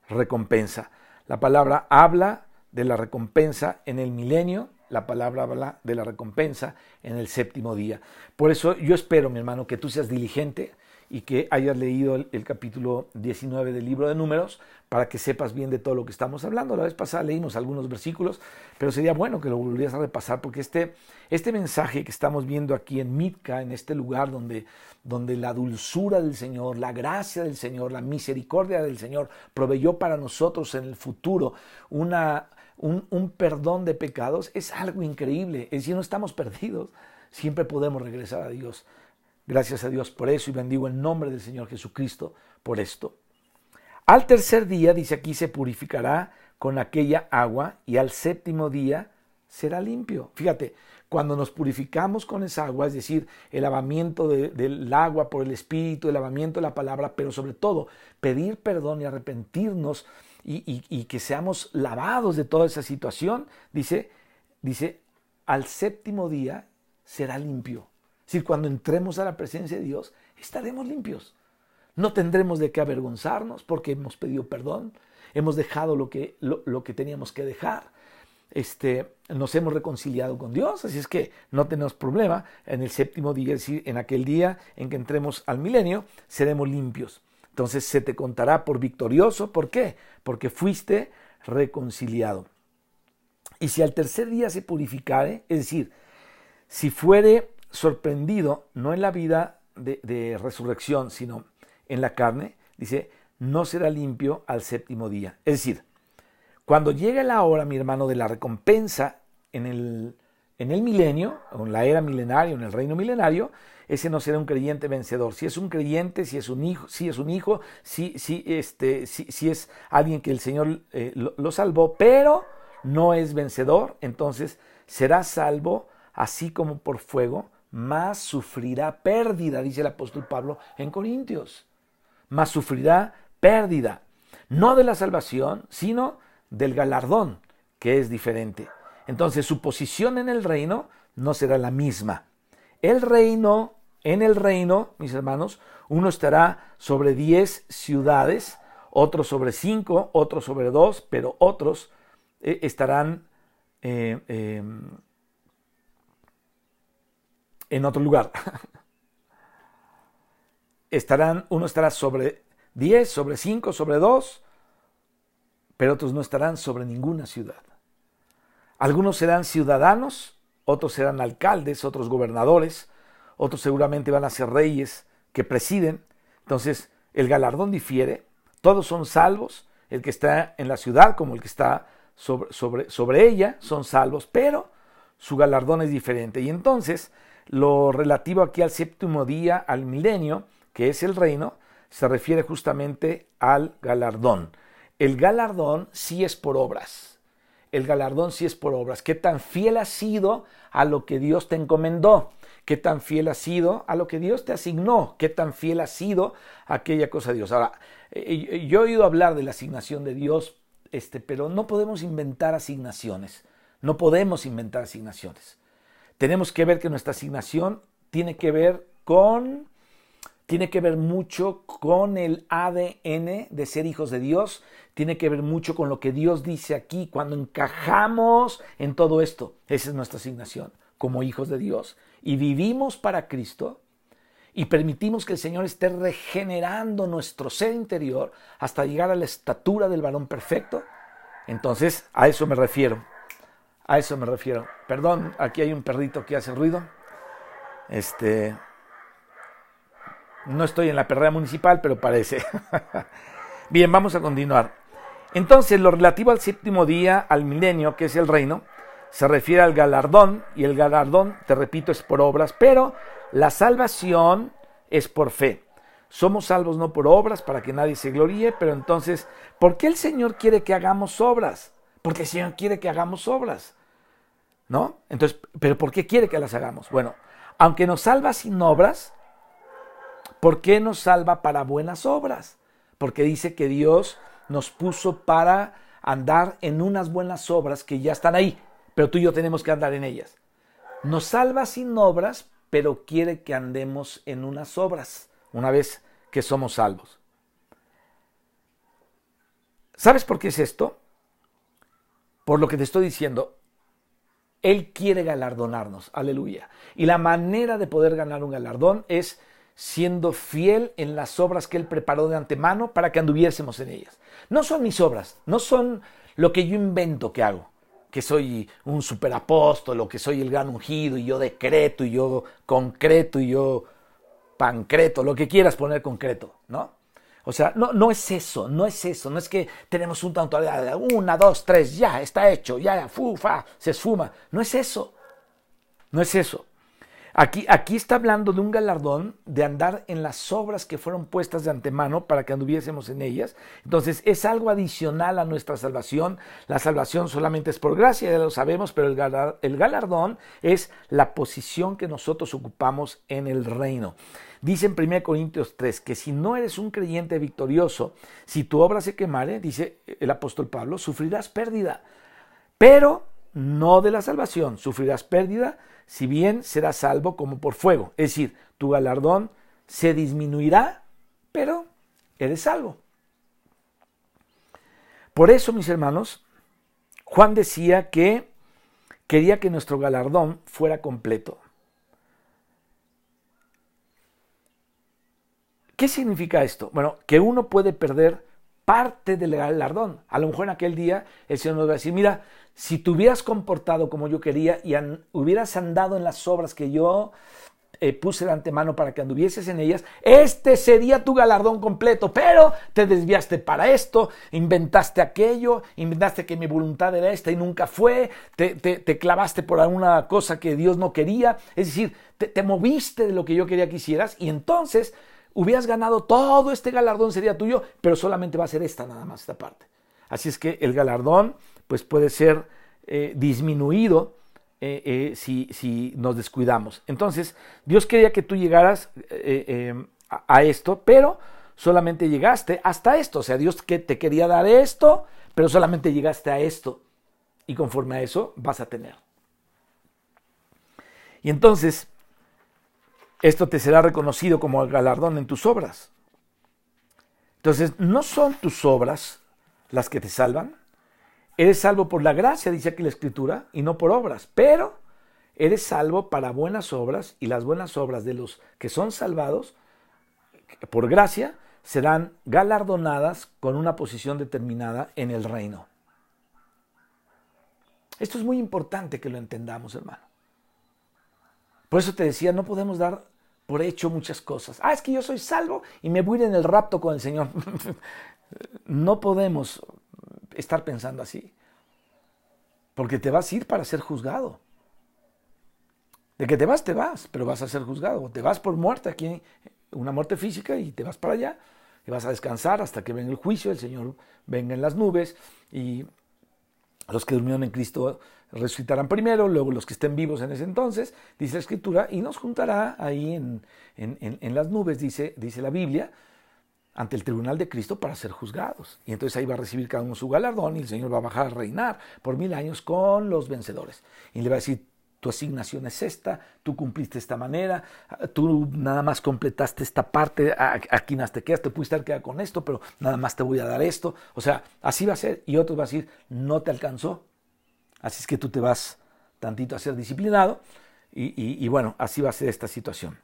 recompensa. La palabra habla de la recompensa en el milenio, la palabra habla de la recompensa en el séptimo día. Por eso yo espero, mi hermano, que tú seas diligente, y que hayas leído el, capítulo 19 del libro de números para que sepas bien de todo lo que estamos hablando. La vez pasada leímos algunos versículos, pero sería bueno que lo volvieras a repasar porque este, este mensaje que estamos viendo aquí en Mitka, en este lugar donde, donde la dulzura del Señor, la gracia del Señor, la misericordia del Señor proveyó para nosotros en el futuro una, un, perdón de pecados, es algo increíble. Es decir, no estamos perdidos, siempre podemos regresar a Dios. Gracias a Dios por eso y bendigo el nombre del Señor Jesucristo por esto. Al tercer día, dice aquí, se purificará con aquella agua y al séptimo día será limpio. Fíjate, cuando nos purificamos con esa agua, es decir, el lavamiento del agua por el Espíritu, el lavamiento de la palabra, pero sobre todo pedir perdón y arrepentirnos y, y que seamos lavados de toda esa situación, dice, dice, al séptimo día será limpio. Decir, cuando entremos a la presencia de Dios, estaremos limpios. No tendremos de qué avergonzarnos porque hemos pedido perdón, hemos dejado lo que, lo, que teníamos que dejar, este, nos hemos reconciliado con Dios, así es que no tenemos problema. En el séptimo día, es decir, en aquel día en que entremos al milenio, seremos limpios. Entonces se te contará por victorioso. ¿Por qué? Porque fuiste reconciliado. Y si al tercer día se purificare, es decir, si fuere sorprendido, no en la vida de, resurrección, sino en la carne, dice, no será limpio al séptimo día. Es decir, cuando llegue la hora, mi hermano, de la recompensa en el, en el milenio, en la era milenaria, en el reino milenario, ese no será un creyente vencedor. Si es un creyente, si es un hijo, si es un hijo, si, si, este, si, es alguien que el Señor eh, lo salvó, pero no es vencedor, entonces será salvo así como por fuego, más sufrirá pérdida, dice el apóstol Pablo en Corintios. Más sufrirá pérdida, no de la salvación, sino del galardón, que es diferente. Entonces su posición en el reino no será la misma. El reino, en el reino, mis hermanos, uno estará sobre diez ciudades, otro sobre cinco, otro sobre dos, pero otros eh, estarán eh, em, en otro lugar. Estarán, uno estará sobre 10, sobre 5, sobre 2, pero otros no estarán sobre ninguna ciudad. Algunos serán ciudadanos, otros serán alcaldes, otros gobernadores, otros seguramente van a ser reyes que presiden. Entonces, el galardón difiere, todos son salvos, el que está en la ciudad como el que está sobre, sobre, sobre ella son salvos, pero su galardón es diferente. Y entonces, lo relativo aquí al séptimo día, al milenio, que es el reino, se refiere justamente al galardón. El galardón sí es por obras. El galardón sí es por obras. ¿Qué tan fiel has sido a lo que Dios te encomendó? ¿Qué tan fiel has sido a lo que Dios te asignó? ¿Qué tan fiel has sido a aquella cosa de Dios? Ahora, eh, yo he oído hablar de la asignación de Dios, este, pero no podemos inventar asignaciones. No podemos inventar asignaciones tenemos que ver que nuestra asignación tiene que ver con, tiene que ver mucho con el ADN de ser hijos de Dios, tiene que ver mucho con lo que Dios dice aquí, cuando encajamos en todo esto, esa es nuestra asignación. como hijos de Dios y vivimos para Cristo y permitimos que el Señor esté regenerando nuestro ser interior hasta llegar a la estatura del varón perfecto, entonces a eso me refiero. A eso me refiero. Perdón, aquí hay un perrito que hace ruido. Este no estoy en la perrera municipal, pero parece. Bien, vamos a continuar. Entonces, lo relativo al séptimo día, al milenio, que es el reino, se refiere al galardón, y el galardón, te repito, es por obras, pero la salvación es por fe. Somos salvos no por obras para que nadie se gloríe, pero entonces, ¿por qué el Señor quiere que hagamos obras? Porque el Señor quiere que hagamos obras. ¿No? Entonces, ¿pero por qué quiere que las hagamos? Bueno, aunque nos salva sin obras, ¿por qué nos salva para buenas obras? Porque dice que Dios nos puso para andar en unas buenas obras que ya están ahí, pero tú y yo tenemos que andar en ellas. Nos salva sin obras, pero quiere que andemos en unas obras, una vez que somos salvos. ¿Sabes por qué es esto? Por lo que te estoy diciendo, Él quiere galardonarnos, aleluya. Y la manera de poder ganar un galardón es siendo fiel en las obras que Él preparó de antemano para que anduviésemos en ellas. No son mis obras, no son lo que yo invento que hago, que soy un superapóstol o que soy el gran ungido y yo decreto y yo concreto y yo pancreto, lo que quieras poner concreto, ¿no? O sea, no, no es eso, no es eso, no es que tenemos un tanto de una, dos, tres, ya, está hecho, ya, fufa, se esfuma. No es eso, no es eso. Aquí, está hablando de un galardón de andar en las obras que fueron puestas de antemano para que anduviésemos en ellas. Entonces es algo adicional a nuestra salvación. La salvación solamente es por gracia, ya lo sabemos, pero el, el galardón es la posición que nosotros ocupamos en el reino. Dice en 1 Corintios 3 que si no eres un creyente victorioso, si tu obra se quemare, dice el apóstol Pablo, sufrirás pérdida. Pero no de la salvación, sufrirás pérdida si bien serás salvo como por fuego. Es decir, tu galardón se disminuirá, pero eres salvo. Por eso, mis hermanos, Juan decía que quería que nuestro galardón fuera completo. ¿Qué significa esto? Bueno, que uno puede perder parte del galardón. A lo mejor en aquel día el Señor nos va a decir, mira, si te hubieras comportado como yo quería y hubieras andado en las obras que yo eh, puse de antemano para que anduvieses en ellas, este sería tu galardón completo, pero te desviaste para esto, inventaste aquello, inventaste que mi voluntad era esta y nunca fue, te, te, clavaste por alguna cosa que Dios no quería, es decir, te, te moviste de lo que yo quería que hicieras y entonces hubieras ganado todo este galardón sería tuyo, pero solamente va a ser esta nada más, esta parte. Así es que el galardón pues puede ser eh, disminuido eh, eh, si, si, nos descuidamos. Entonces, Dios quería que tú llegaras a, a, esto, pero solamente llegaste hasta esto. O sea, Dios que te quería dar esto, pero solamente llegaste a esto. Y conforme a eso vas a tener. Y entonces, esto te será reconocido como galardón en tus obras. Entonces, no son tus obras las que te salvan, Eres salvo por la gracia, dice aquí la escritura, y no por obras, pero eres salvo para buenas obras y las buenas obras de los que son salvados por gracia serán galardonadas con una posición determinada en el reino. Esto es muy importante que lo entendamos, hermano. Por eso te decía, no podemos dar por hecho muchas cosas. Ah, es que yo soy salvo y me voy en el rapto con el Señor. no podemos estar pensando así. Porque te vas a ir para ser juzgado. De que te vas, te vas, pero vas a ser juzgado. Te vas por muerte aquí, una muerte física, y te vas para allá. Y vas a descansar hasta que venga el juicio, el Señor venga en las nubes y los que durmieron en Cristo resucitarán primero, luego los que estén vivos en ese entonces, dice la Escritura, y nos juntará ahí en, en, en las nubes, dice, dice la Biblia, ante el tribunal de Cristo para ser juzgados. Y entonces ahí va a recibir cada uno su galardón y el Señor va a bajar a reinar por mil años con los vencedores. Y le va a decir, tu asignación es esta, tú cumpliste esta manera, tú nada más completaste esta parte, aquí más te quedas, te pudiste quedado con esto, pero nada más te voy a dar esto. O sea, así va a ser. Y otros va a decir, no te alcanzó. Así es que tú te vas tantito a ser disciplinado Y, bueno, así va a ser esta situación.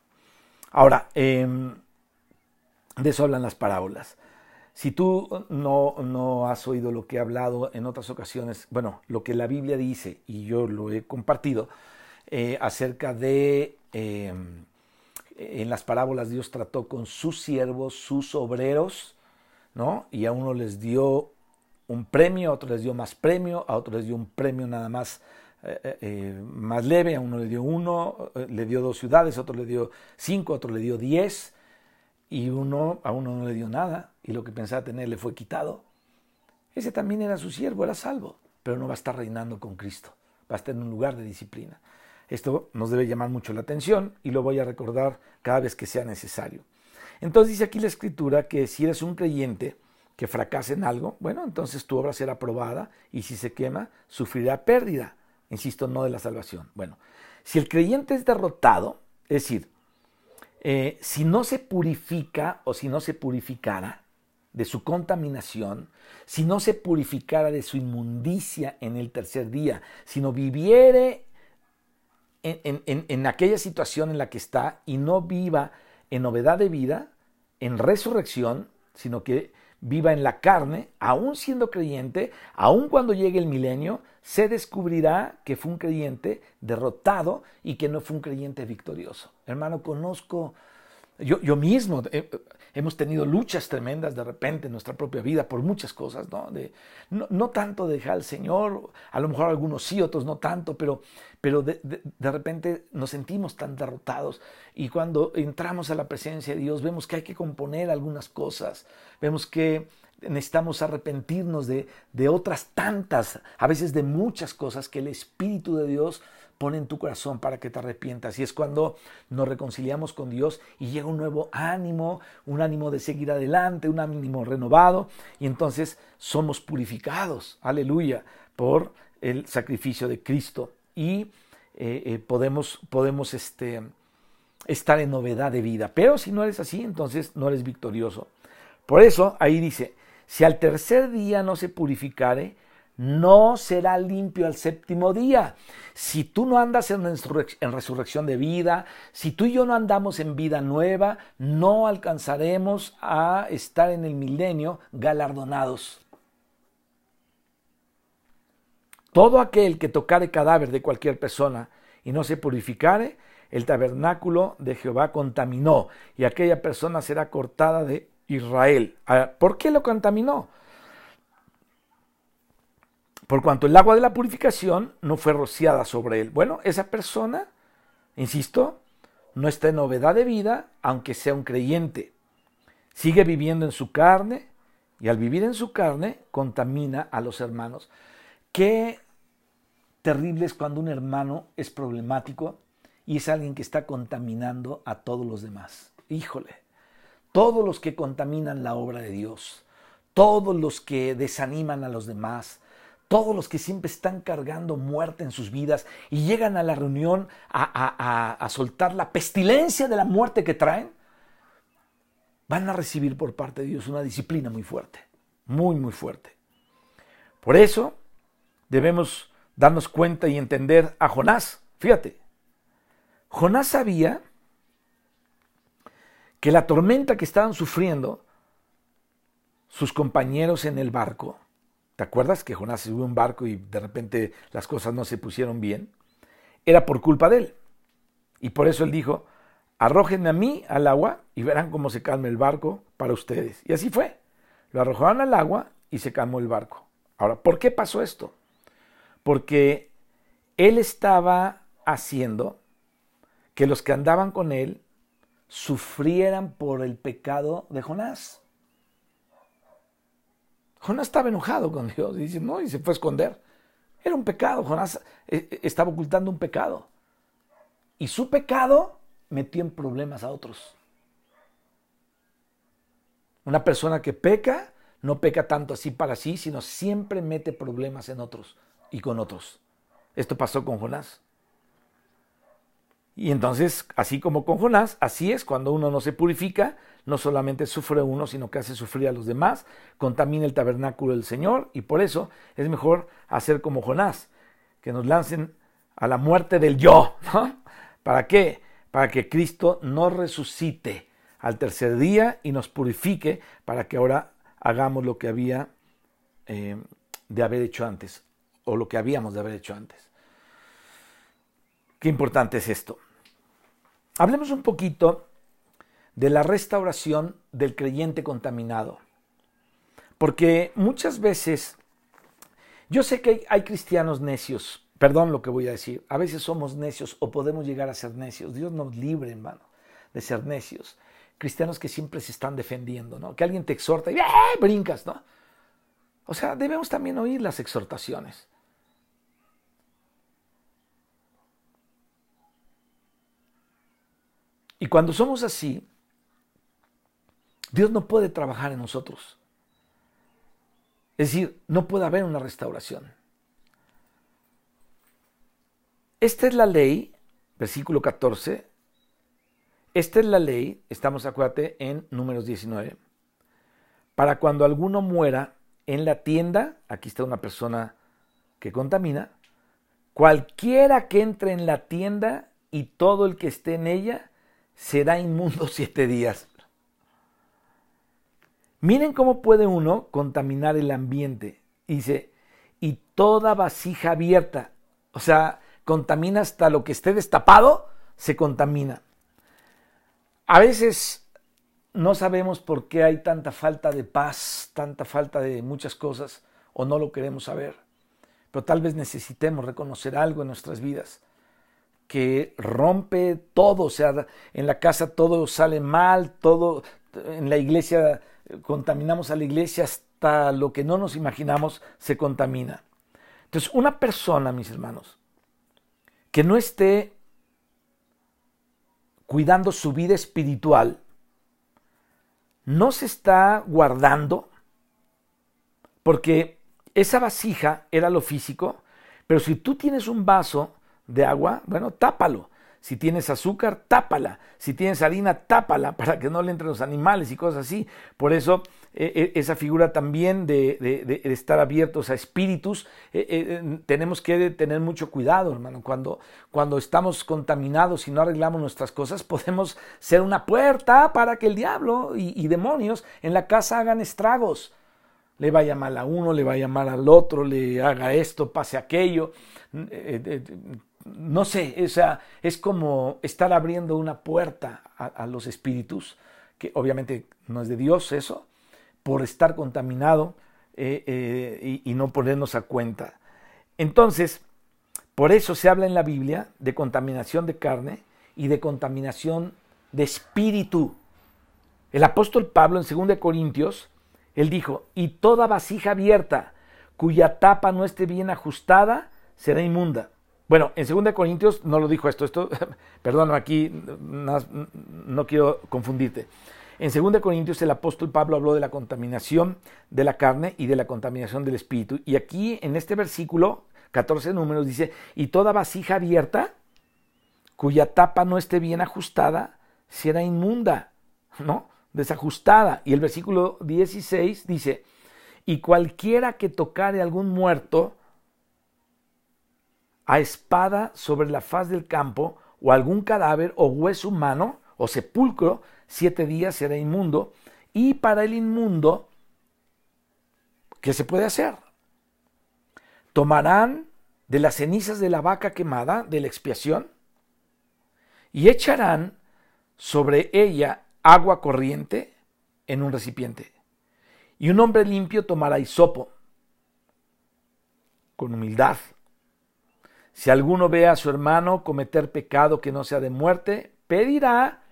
Ahora, em, de eso hablan las parábolas. Si tú no, no, has oído lo que he hablado en otras ocasiones, bueno, lo que la Biblia dice, y yo lo he compartido, eh, acerca de, em, en las parábolas Dios trató con sus siervos, sus obreros, ¿no? Y a uno les dio un premio, a otro les dio más premio, a otro les dio un premio nada más eh, eh, eh, más leve, a uno le dio uno, le dio dos ciudades, a otro le dio cinco, a otro le dio diez, y uno, a uno no le dio nada, y lo que pensaba tener le fue quitado. Ese también era su siervo, era salvo, pero no va a estar reinando con Cristo, va a estar en un lugar de disciplina. Esto nos debe llamar mucho la atención y lo voy a recordar cada vez que sea necesario. Entonces dice aquí la escritura que si eres un creyente que fracasa en algo, bueno, entonces tu obra será probada y si se quema, sufrirá pérdida. Insisto, no de la salvación. Bueno, si el creyente es derrotado, es decir, eh, si no se purifica o si no se purificara de su contaminación, si no se purificara de su inmundicia en el tercer día, si no viviere en, aquella situación en la que está y no viva en novedad de vida, en resurrección, sino que viva en la carne, aún siendo creyente, aún cuando llegue el milenio, se descubrirá que fue un creyente derrotado y que no fue un creyente victorioso. Hermano, conozco, yo, mismo, eh, hemos tenido luchas tremendas de repente en nuestra propia vida por muchas cosas, ¿no? De, no, tanto dejar al Señor, a lo mejor algunos sí, otros no tanto, pero, pero de, de, repente nos sentimos tan derrotados y cuando entramos a la presencia de Dios vemos que hay que componer algunas cosas, vemos que necesitamos arrepentirnos de, de otras tantas, a veces de muchas cosas que el Espíritu de Dios pone en tu corazón para que te arrepientas. Y es cuando nos reconciliamos con Dios y llega un nuevo ánimo, un ánimo de seguir adelante, un ánimo renovado. Y entonces somos purificados, aleluya, por el sacrificio de Cristo. Y eh, eh, podemos, podemos este, estar en novedad de vida. Pero si no eres así, entonces no eres victorioso. Por eso ahí dice, si al tercer día no se purificare, no será limpio al séptimo día. Si tú no andas en, resurrección de vida, si tú y yo no andamos en vida nueva, no alcanzaremos a estar en el milenio galardonados. Todo aquel que tocare cadáver de cualquier persona y no se purificare, el tabernáculo de Jehová contaminó y aquella persona será cortada de Israel. Ah, ¿Por qué lo contaminó? por cuanto el agua de la purificación no fue rociada sobre él. Bueno, esa persona, insisto, no está en novedad de vida, aunque sea un creyente. Sigue viviendo en su carne y al vivir en su carne contamina a los hermanos. Qué terrible es cuando un hermano es problemático y es alguien que está contaminando a todos los demás. Híjole, todos los que contaminan la obra de Dios, todos los que desaniman a los demás, todos los que siempre están cargando muerte en sus vidas y llegan a la reunión a, soltar la pestilencia de la muerte que traen, van a recibir por parte de Dios una disciplina muy fuerte, muy, muy fuerte. Por eso debemos darnos cuenta y entender a Jonás. Fíjate, Jonás sabía que la tormenta que estaban sufriendo sus compañeros en el barco ¿Te acuerdas que Jonás subió un barco y de repente las cosas no se pusieron bien? Era por culpa de él. Y por eso él dijo, arrójenme a mí al agua y verán cómo se calma el barco para ustedes. Y así fue. Lo arrojaron al agua y se calmó el barco. Ahora, ¿por qué pasó esto? Porque él estaba haciendo que los que andaban con él sufrieran por el pecado de Jonás. Jonás estaba enojado con Dios y se fue a esconder. Era un pecado, Jonás eh, eh, estaba ocultando un pecado. Y su pecado metió en problemas a otros. Una persona que peca no peca tanto así para sí, sino siempre mete problemas en otros y con otros. Esto pasó con Jonás. Y entonces, así como con Jonás, así es cuando uno no se purifica, no solamente sufre uno, sino que hace sufrir a los demás, contamina el tabernáculo del Señor y por eso es mejor hacer como Jonás, que nos lancen a la muerte del yo. ¿Para qué? Para que Cristo nos resucite al tercer día y nos purifique para que ahora hagamos lo que había eh, de haber hecho antes o lo que habíamos de haber hecho antes. Qué importante es esto. Hablemos un poquito de la restauración del creyente contaminado. Porque muchas veces, yo sé que hay, cristianos necios, perdón lo que voy a decir, a veces somos necios o podemos llegar a ser necios. Dios nos libre, hermano, de ser necios. Cristianos que siempre se están defendiendo, ¿no? Que alguien te exhorta y ¡eh! brincas, ¿no? O sea, debemos también oír las exhortaciones. Y cuando somos así, Dios no puede trabajar en nosotros. Es decir, no puede haber una restauración. Esta es la ley, versículo 14. Esta es la ley, estamos, acuérdate, en números 19. Para cuando alguno muera en la tienda, aquí está una persona que contamina, cualquiera que entre en la tienda y todo el que esté en ella será inmundo siete días. Miren cómo puede uno contaminar el ambiente. Dice, y toda vasija abierta, o sea, contamina hasta lo que esté destapado, se contamina. A veces no sabemos por qué hay tanta falta de paz, tanta falta de muchas cosas, o no lo queremos saber. Pero tal vez necesitemos reconocer algo en nuestras vidas que rompe todo, o sea, en la casa todo sale mal, todo, en la iglesia contaminamos a la iglesia hasta lo que no nos imaginamos se contamina. Entonces, una persona, mis hermanos, que no esté cuidando su vida espiritual, no se está guardando, porque esa vasija era lo físico, pero si tú tienes un vaso de agua, bueno, tápalo. Si tienes azúcar, tápala. Si tienes harina, tápala para que no le entren los animales y cosas así. Por eso e, e, esa figura también de, estar abiertos a espíritus, e, tenemos que tener mucho cuidado, hermano. Cuando, cuando estamos contaminados y no arreglamos nuestras cosas, podemos ser una puerta para que el diablo y, demonios en la casa hagan estragos le vaya mal a uno, le vaya mal al otro, le haga esto, pase aquello. Eh, eh, no sé, o sea, es como estar abriendo una puerta a, los espíritus, que obviamente no es de Dios eso, por estar contaminado eh, eh, y, no ponernos a cuenta. Entonces, por eso se habla en la Biblia de contaminación de carne y de contaminación de espíritu. El apóstol Pablo en 2 Corintios, él dijo, y toda vasija abierta cuya tapa no esté bien ajustada será inmunda. Bueno, en 2 Corintios no lo dijo esto, esto, perdón, aquí no, quiero confundirte. En 2 Corintios el apóstol Pablo habló de la contaminación de la carne y de la contaminación del espíritu. Y aquí en este versículo, 14 números, dice, y toda vasija abierta, cuya tapa no esté bien ajustada, será inmunda, ¿no? Desajustada. Y el versículo 16 dice, y cualquiera que tocare algún muerto, a espada sobre la faz del campo, o algún cadáver o hueso humano, o sepulcro, siete días será inmundo, y para el inmundo, ¿qué se puede hacer? Tomarán de las cenizas de la vaca quemada, de la expiación, y echarán sobre ella agua corriente en un recipiente. Y un hombre limpio tomará hisopo con humildad si alguno ve a su hermano cometer pecado que no sea de muerte, pedirá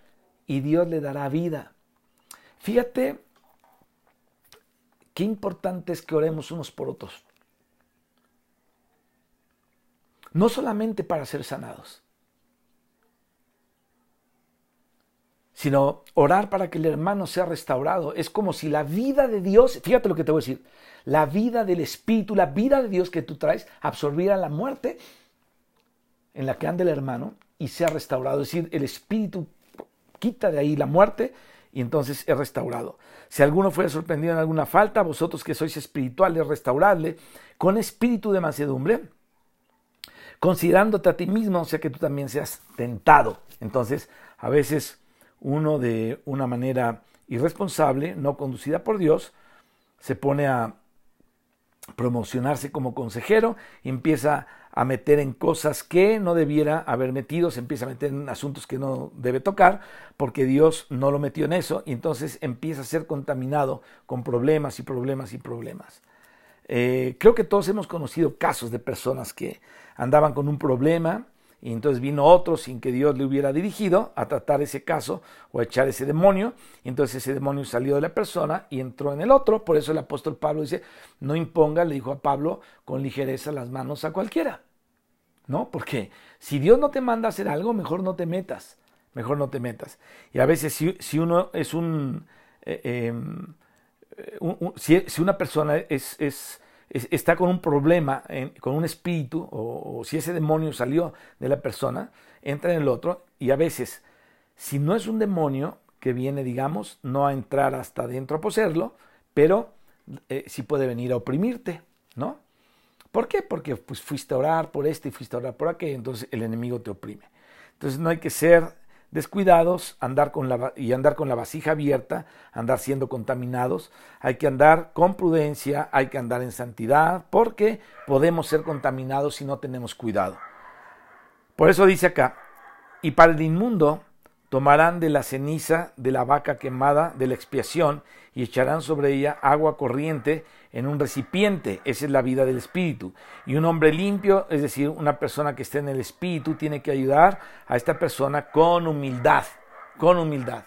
y Dios le dará vida. Fíjate qué importante es que oremos unos por otros. No solamente para ser sanados, sino orar para que el hermano sea restaurado. Es como si la vida de Dios, fíjate lo que te voy a decir, la vida del Espíritu, la vida de Dios que tú traes, absorbiera la muerte en la que anda el hermano y sea restaurado. Es decir, el espíritu quita de ahí la muerte y entonces es restaurado. Si alguno fuera sorprendido en alguna falta, vosotros que sois espirituales, restauradle con espíritu de mansedumbre, considerándote a ti mismo, o sea que tú también seas tentado. Entonces, a veces uno de una manera irresponsable, no conducida por Dios, se pone a promocionarse como consejero y empieza a meter en cosas que no debiera haber metido, se empieza a meter en asuntos que no debe tocar, porque Dios no lo metió en eso, y entonces empieza a ser contaminado con problemas y problemas y problemas. Eh, creo que todos hemos conocido casos de personas que andaban con un problema y entonces vino otro sin que Dios le hubiera dirigido a tratar ese caso o a echar ese demonio. Y entonces ese demonio salió de la persona y entró en el otro. Por eso el apóstol Pablo dice, no imponga, le dijo a Pablo, con ligereza las manos a cualquiera. ¿No? Porque si Dios no te manda a hacer algo, mejor no te metas. Mejor no te metas. Y a veces si, uno es un... Eh, em, si, si, una persona es, es está con un problema, con un espíritu, o, si ese demonio salió de la persona, entra en el otro y a veces, si no es un demonio que viene, digamos, no a entrar hasta adentro a poseerlo, pero eh, sí puede venir a oprimirte, ¿no? ¿Por qué? Porque pues, fuiste a orar por este y fuiste a orar por aquel, entonces el enemigo te oprime. Entonces no hay que ser descuidados andar con la, y andar con la vasija abierta, andar siendo contaminados. Hay que andar con prudencia, hay que andar en santidad, porque podemos ser contaminados si no tenemos cuidado. Por eso dice acá, y para el inmundo tomarán de la ceniza de la vaca quemada de la expiación y echarán sobre ella agua corriente en un recipiente. Esa es la vida del espíritu. Y un hombre limpio, es decir, una persona que esté en el espíritu, tiene que ayudar a esta persona con humildad, con humildad.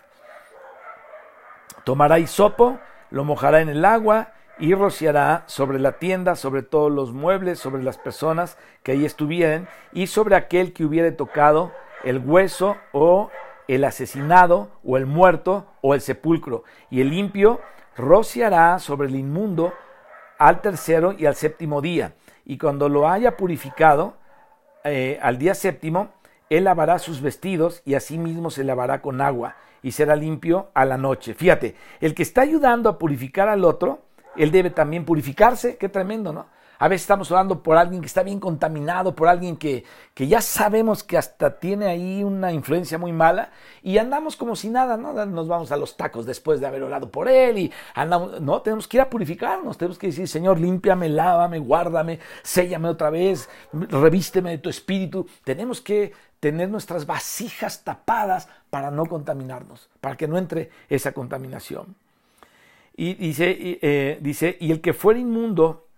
Tomará hisopo, lo mojará en el agua y rociará sobre la tienda, sobre todos los muebles, sobre las personas que ahí estuvieran y sobre aquel que hubiere tocado el hueso o el asesinado o el muerto o el sepulcro. Y el limpio rociará sobre el inmundo al tercero y al séptimo día. Y cuando lo haya purificado eh, al día séptimo, él lavará sus vestidos y asimismo se lavará con agua y será limpio a la noche. Fíjate, el que está ayudando a purificar al otro, él debe también purificarse. Qué tremendo, ¿no? A veces estamos orando por alguien que está bien contaminado, por alguien que, que ya sabemos que hasta tiene ahí una influencia muy mala y andamos como si nada, ¿no? Nos vamos a los tacos después de haber orado por él y andamos, no, tenemos que ir a purificarnos, tenemos que decir, Señor, límpiame, lávame, guárdame, séllame otra vez, revísteme de tu espíritu. Tenemos que tener nuestras vasijas tapadas para no contaminarnos, para que no entre esa contaminación. Y dice, eh, dice, y el que fuera inmundo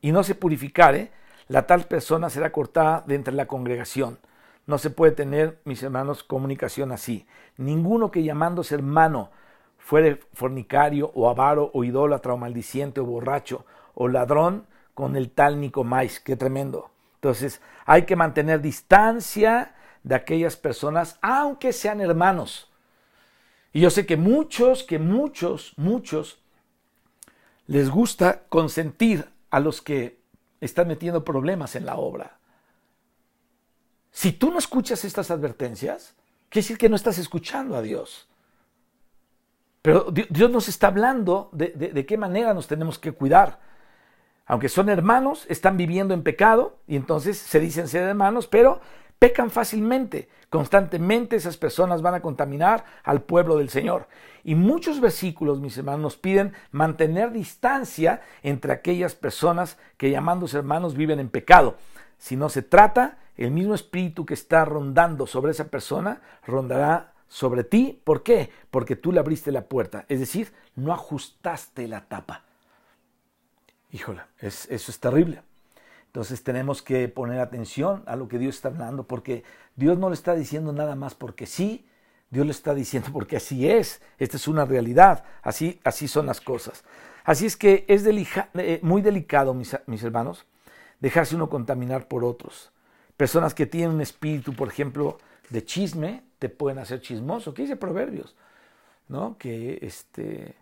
y no se purificare, la tal persona será cortada de entre la congregación. No se puede tener, mis hermanos, comunicación así. Ninguno que llamándose hermano fuere fornicario o avaro o idólatra o maldiciente o borracho o ladrón con el tal Nicomais. Qué tremendo. Entonces, hay que mantener distancia de aquellas personas, aunque sean hermanos. Y yo sé que muchos, que muchos, muchos les gusta consentir a los que están metiendo problemas en la obra. Si tú no escuchas estas advertencias, quiere decir que no estás escuchando a Dios. Pero Dios nos está hablando de, de, qué manera nos tenemos que cuidar. Aunque son hermanos, están viviendo en pecado y entonces se dicen ser hermanos, pero pecan fácilmente. Constantemente esas personas van a contaminar al pueblo del Señor. Y muchos versículos, mis hermanos, nos piden mantener distancia entre aquellas personas que llamándose hermanos viven en pecado. Si no se trata, el mismo espíritu que está rondando sobre esa persona rondará sobre ti. ¿Por qué? Porque tú le abriste la puerta. Es decir, no ajustaste la tapa. Híjole, eso es terrible. Entonces tenemos que poner atención a lo que Dios está hablando, porque Dios no le está diciendo nada más porque sí, Dios le está diciendo porque así es, esta es una realidad, así, así son las cosas. Así es que es eh, muy delicado, mis, hermanos, dejarse uno contaminar por otros. Personas que tienen un espíritu, por ejemplo, de chisme, te pueden hacer chismoso. ¿Qué dice Proverbios? ¿No? Que este,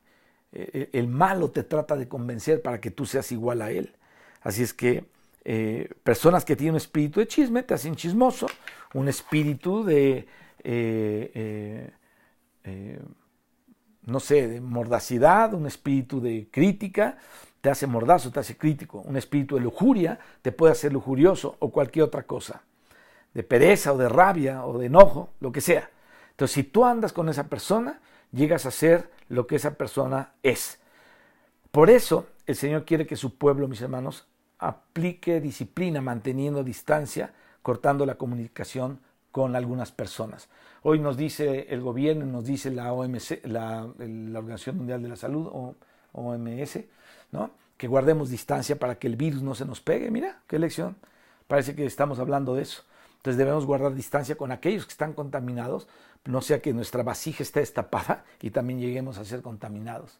eh, el malo te trata de convencer para que tú seas igual a él. Así es que eh, personas que tienen un espíritu de chisme te hacen chismoso, un espíritu de, eh, eh, no sé, de mordacidad, un espíritu de crítica, te hace mordazo, te hace crítico. Un espíritu de lujuria te puede hacer lujurioso o cualquier otra cosa. De pereza o de rabia o de enojo, lo que sea. Entonces, si tú andas con esa persona, llegas a ser lo que esa persona es. Por eso el Señor quiere que su pueblo, mis hermanos, aplique disciplina manteniendo distancia, cortando la comunicación con algunas personas. Hoy nos dice el gobierno, nos dice la OMC, la, Organización Mundial de la Salud, o OMS, ¿no? que guardemos distancia para que el virus no se nos pegue. Mira, qué lección. Parece que estamos hablando de eso. Entonces debemos guardar distancia con aquellos que están contaminados, no sea que nuestra vasija esté destapada y también lleguemos a ser contaminados.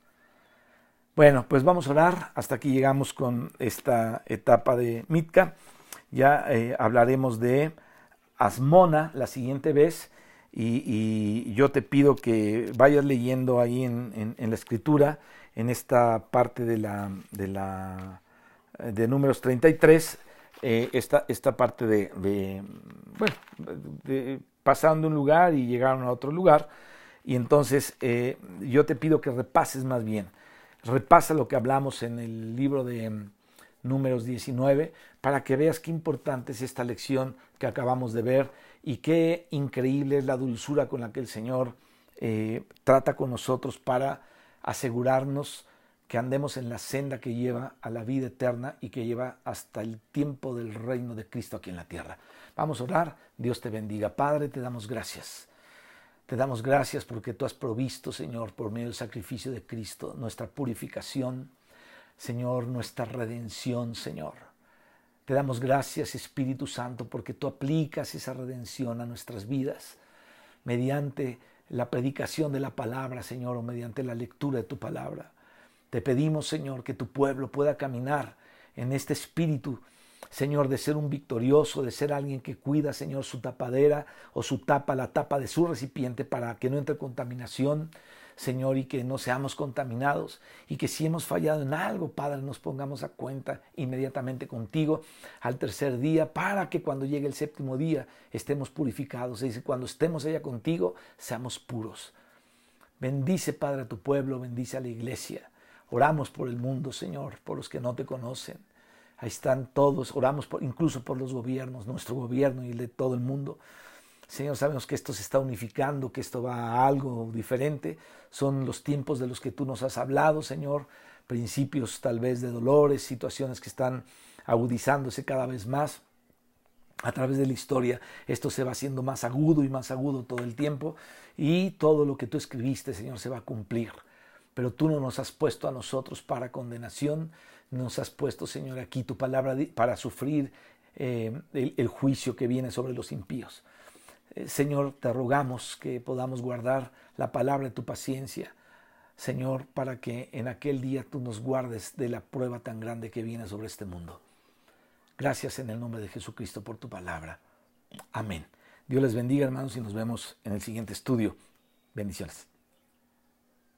Bueno, pues vamos a orar. Hasta aquí llegamos con esta etapa de Mitka. Ya eh, hablaremos de Asmona la siguiente vez. Y, yo te pido que vayas leyendo ahí en, la escritura, en esta parte de la de, la, de números 33, eh, esta, esta parte de, de bueno, de, pasando un lugar y llegaron a otro lugar. Y entonces eh, yo te pido que repases más bien repasa lo que hablamos en el libro de mm, números 19 para que veas qué importante es esta lección que acabamos de ver y qué increíble es la dulzura con la que el Señor eh, trata con nosotros para asegurarnos que andemos en la senda que lleva a la vida eterna y que lleva hasta el tiempo del reino de Cristo aquí en la tierra. Vamos a orar. Dios te bendiga. Padre, te damos gracias te damos gracias porque tú has provisto, Señor, por medio del sacrificio de Cristo, nuestra purificación, Señor, nuestra redención, Señor. Te damos gracias, Espíritu Santo, porque tú aplicas esa redención a nuestras vidas mediante la predicación de la palabra, Señor, o mediante la lectura de tu palabra. Te pedimos, Señor, que tu pueblo pueda caminar en este espíritu Señor, de ser un victorioso, de ser alguien que cuida, Señor, su tapadera o su tapa, la tapa de su recipiente para que no entre contaminación, Señor, y que no seamos contaminados y que si hemos fallado en algo, Padre, nos pongamos a cuenta inmediatamente contigo al tercer día para que cuando llegue el séptimo día estemos purificados. Y cuando estemos allá contigo, seamos puros. Bendice, Padre, a tu pueblo, bendice a la iglesia. Oramos por el mundo, Señor, por los que no te conocen. Ahí están todos, oramos por, incluso por los gobiernos, nuestro gobierno y el de todo el mundo. Señor, sabemos que esto se está unificando, que esto va a algo diferente. Son los tiempos de los que tú nos has hablado, Señor. Principios tal vez de dolores, situaciones que están agudizándose cada vez más. A través de la historia esto se va haciendo más agudo y más agudo todo el tiempo y todo lo que tú escribiste, Señor, se va a cumplir. Pero tú no nos has puesto a nosotros para condenación, nos has puesto, Señor, aquí tu palabra para sufrir eh, el, juicio que viene sobre los impíos. Eh, Señor, te rogamos que podamos guardar la palabra de tu paciencia, Señor, para que en aquel día tú nos guardes de la prueba tan grande que viene sobre este mundo. Gracias en el nombre de Jesucristo por tu palabra. Amén. Dios les bendiga, hermanos, y nos vemos en el siguiente estudio. Bendiciones.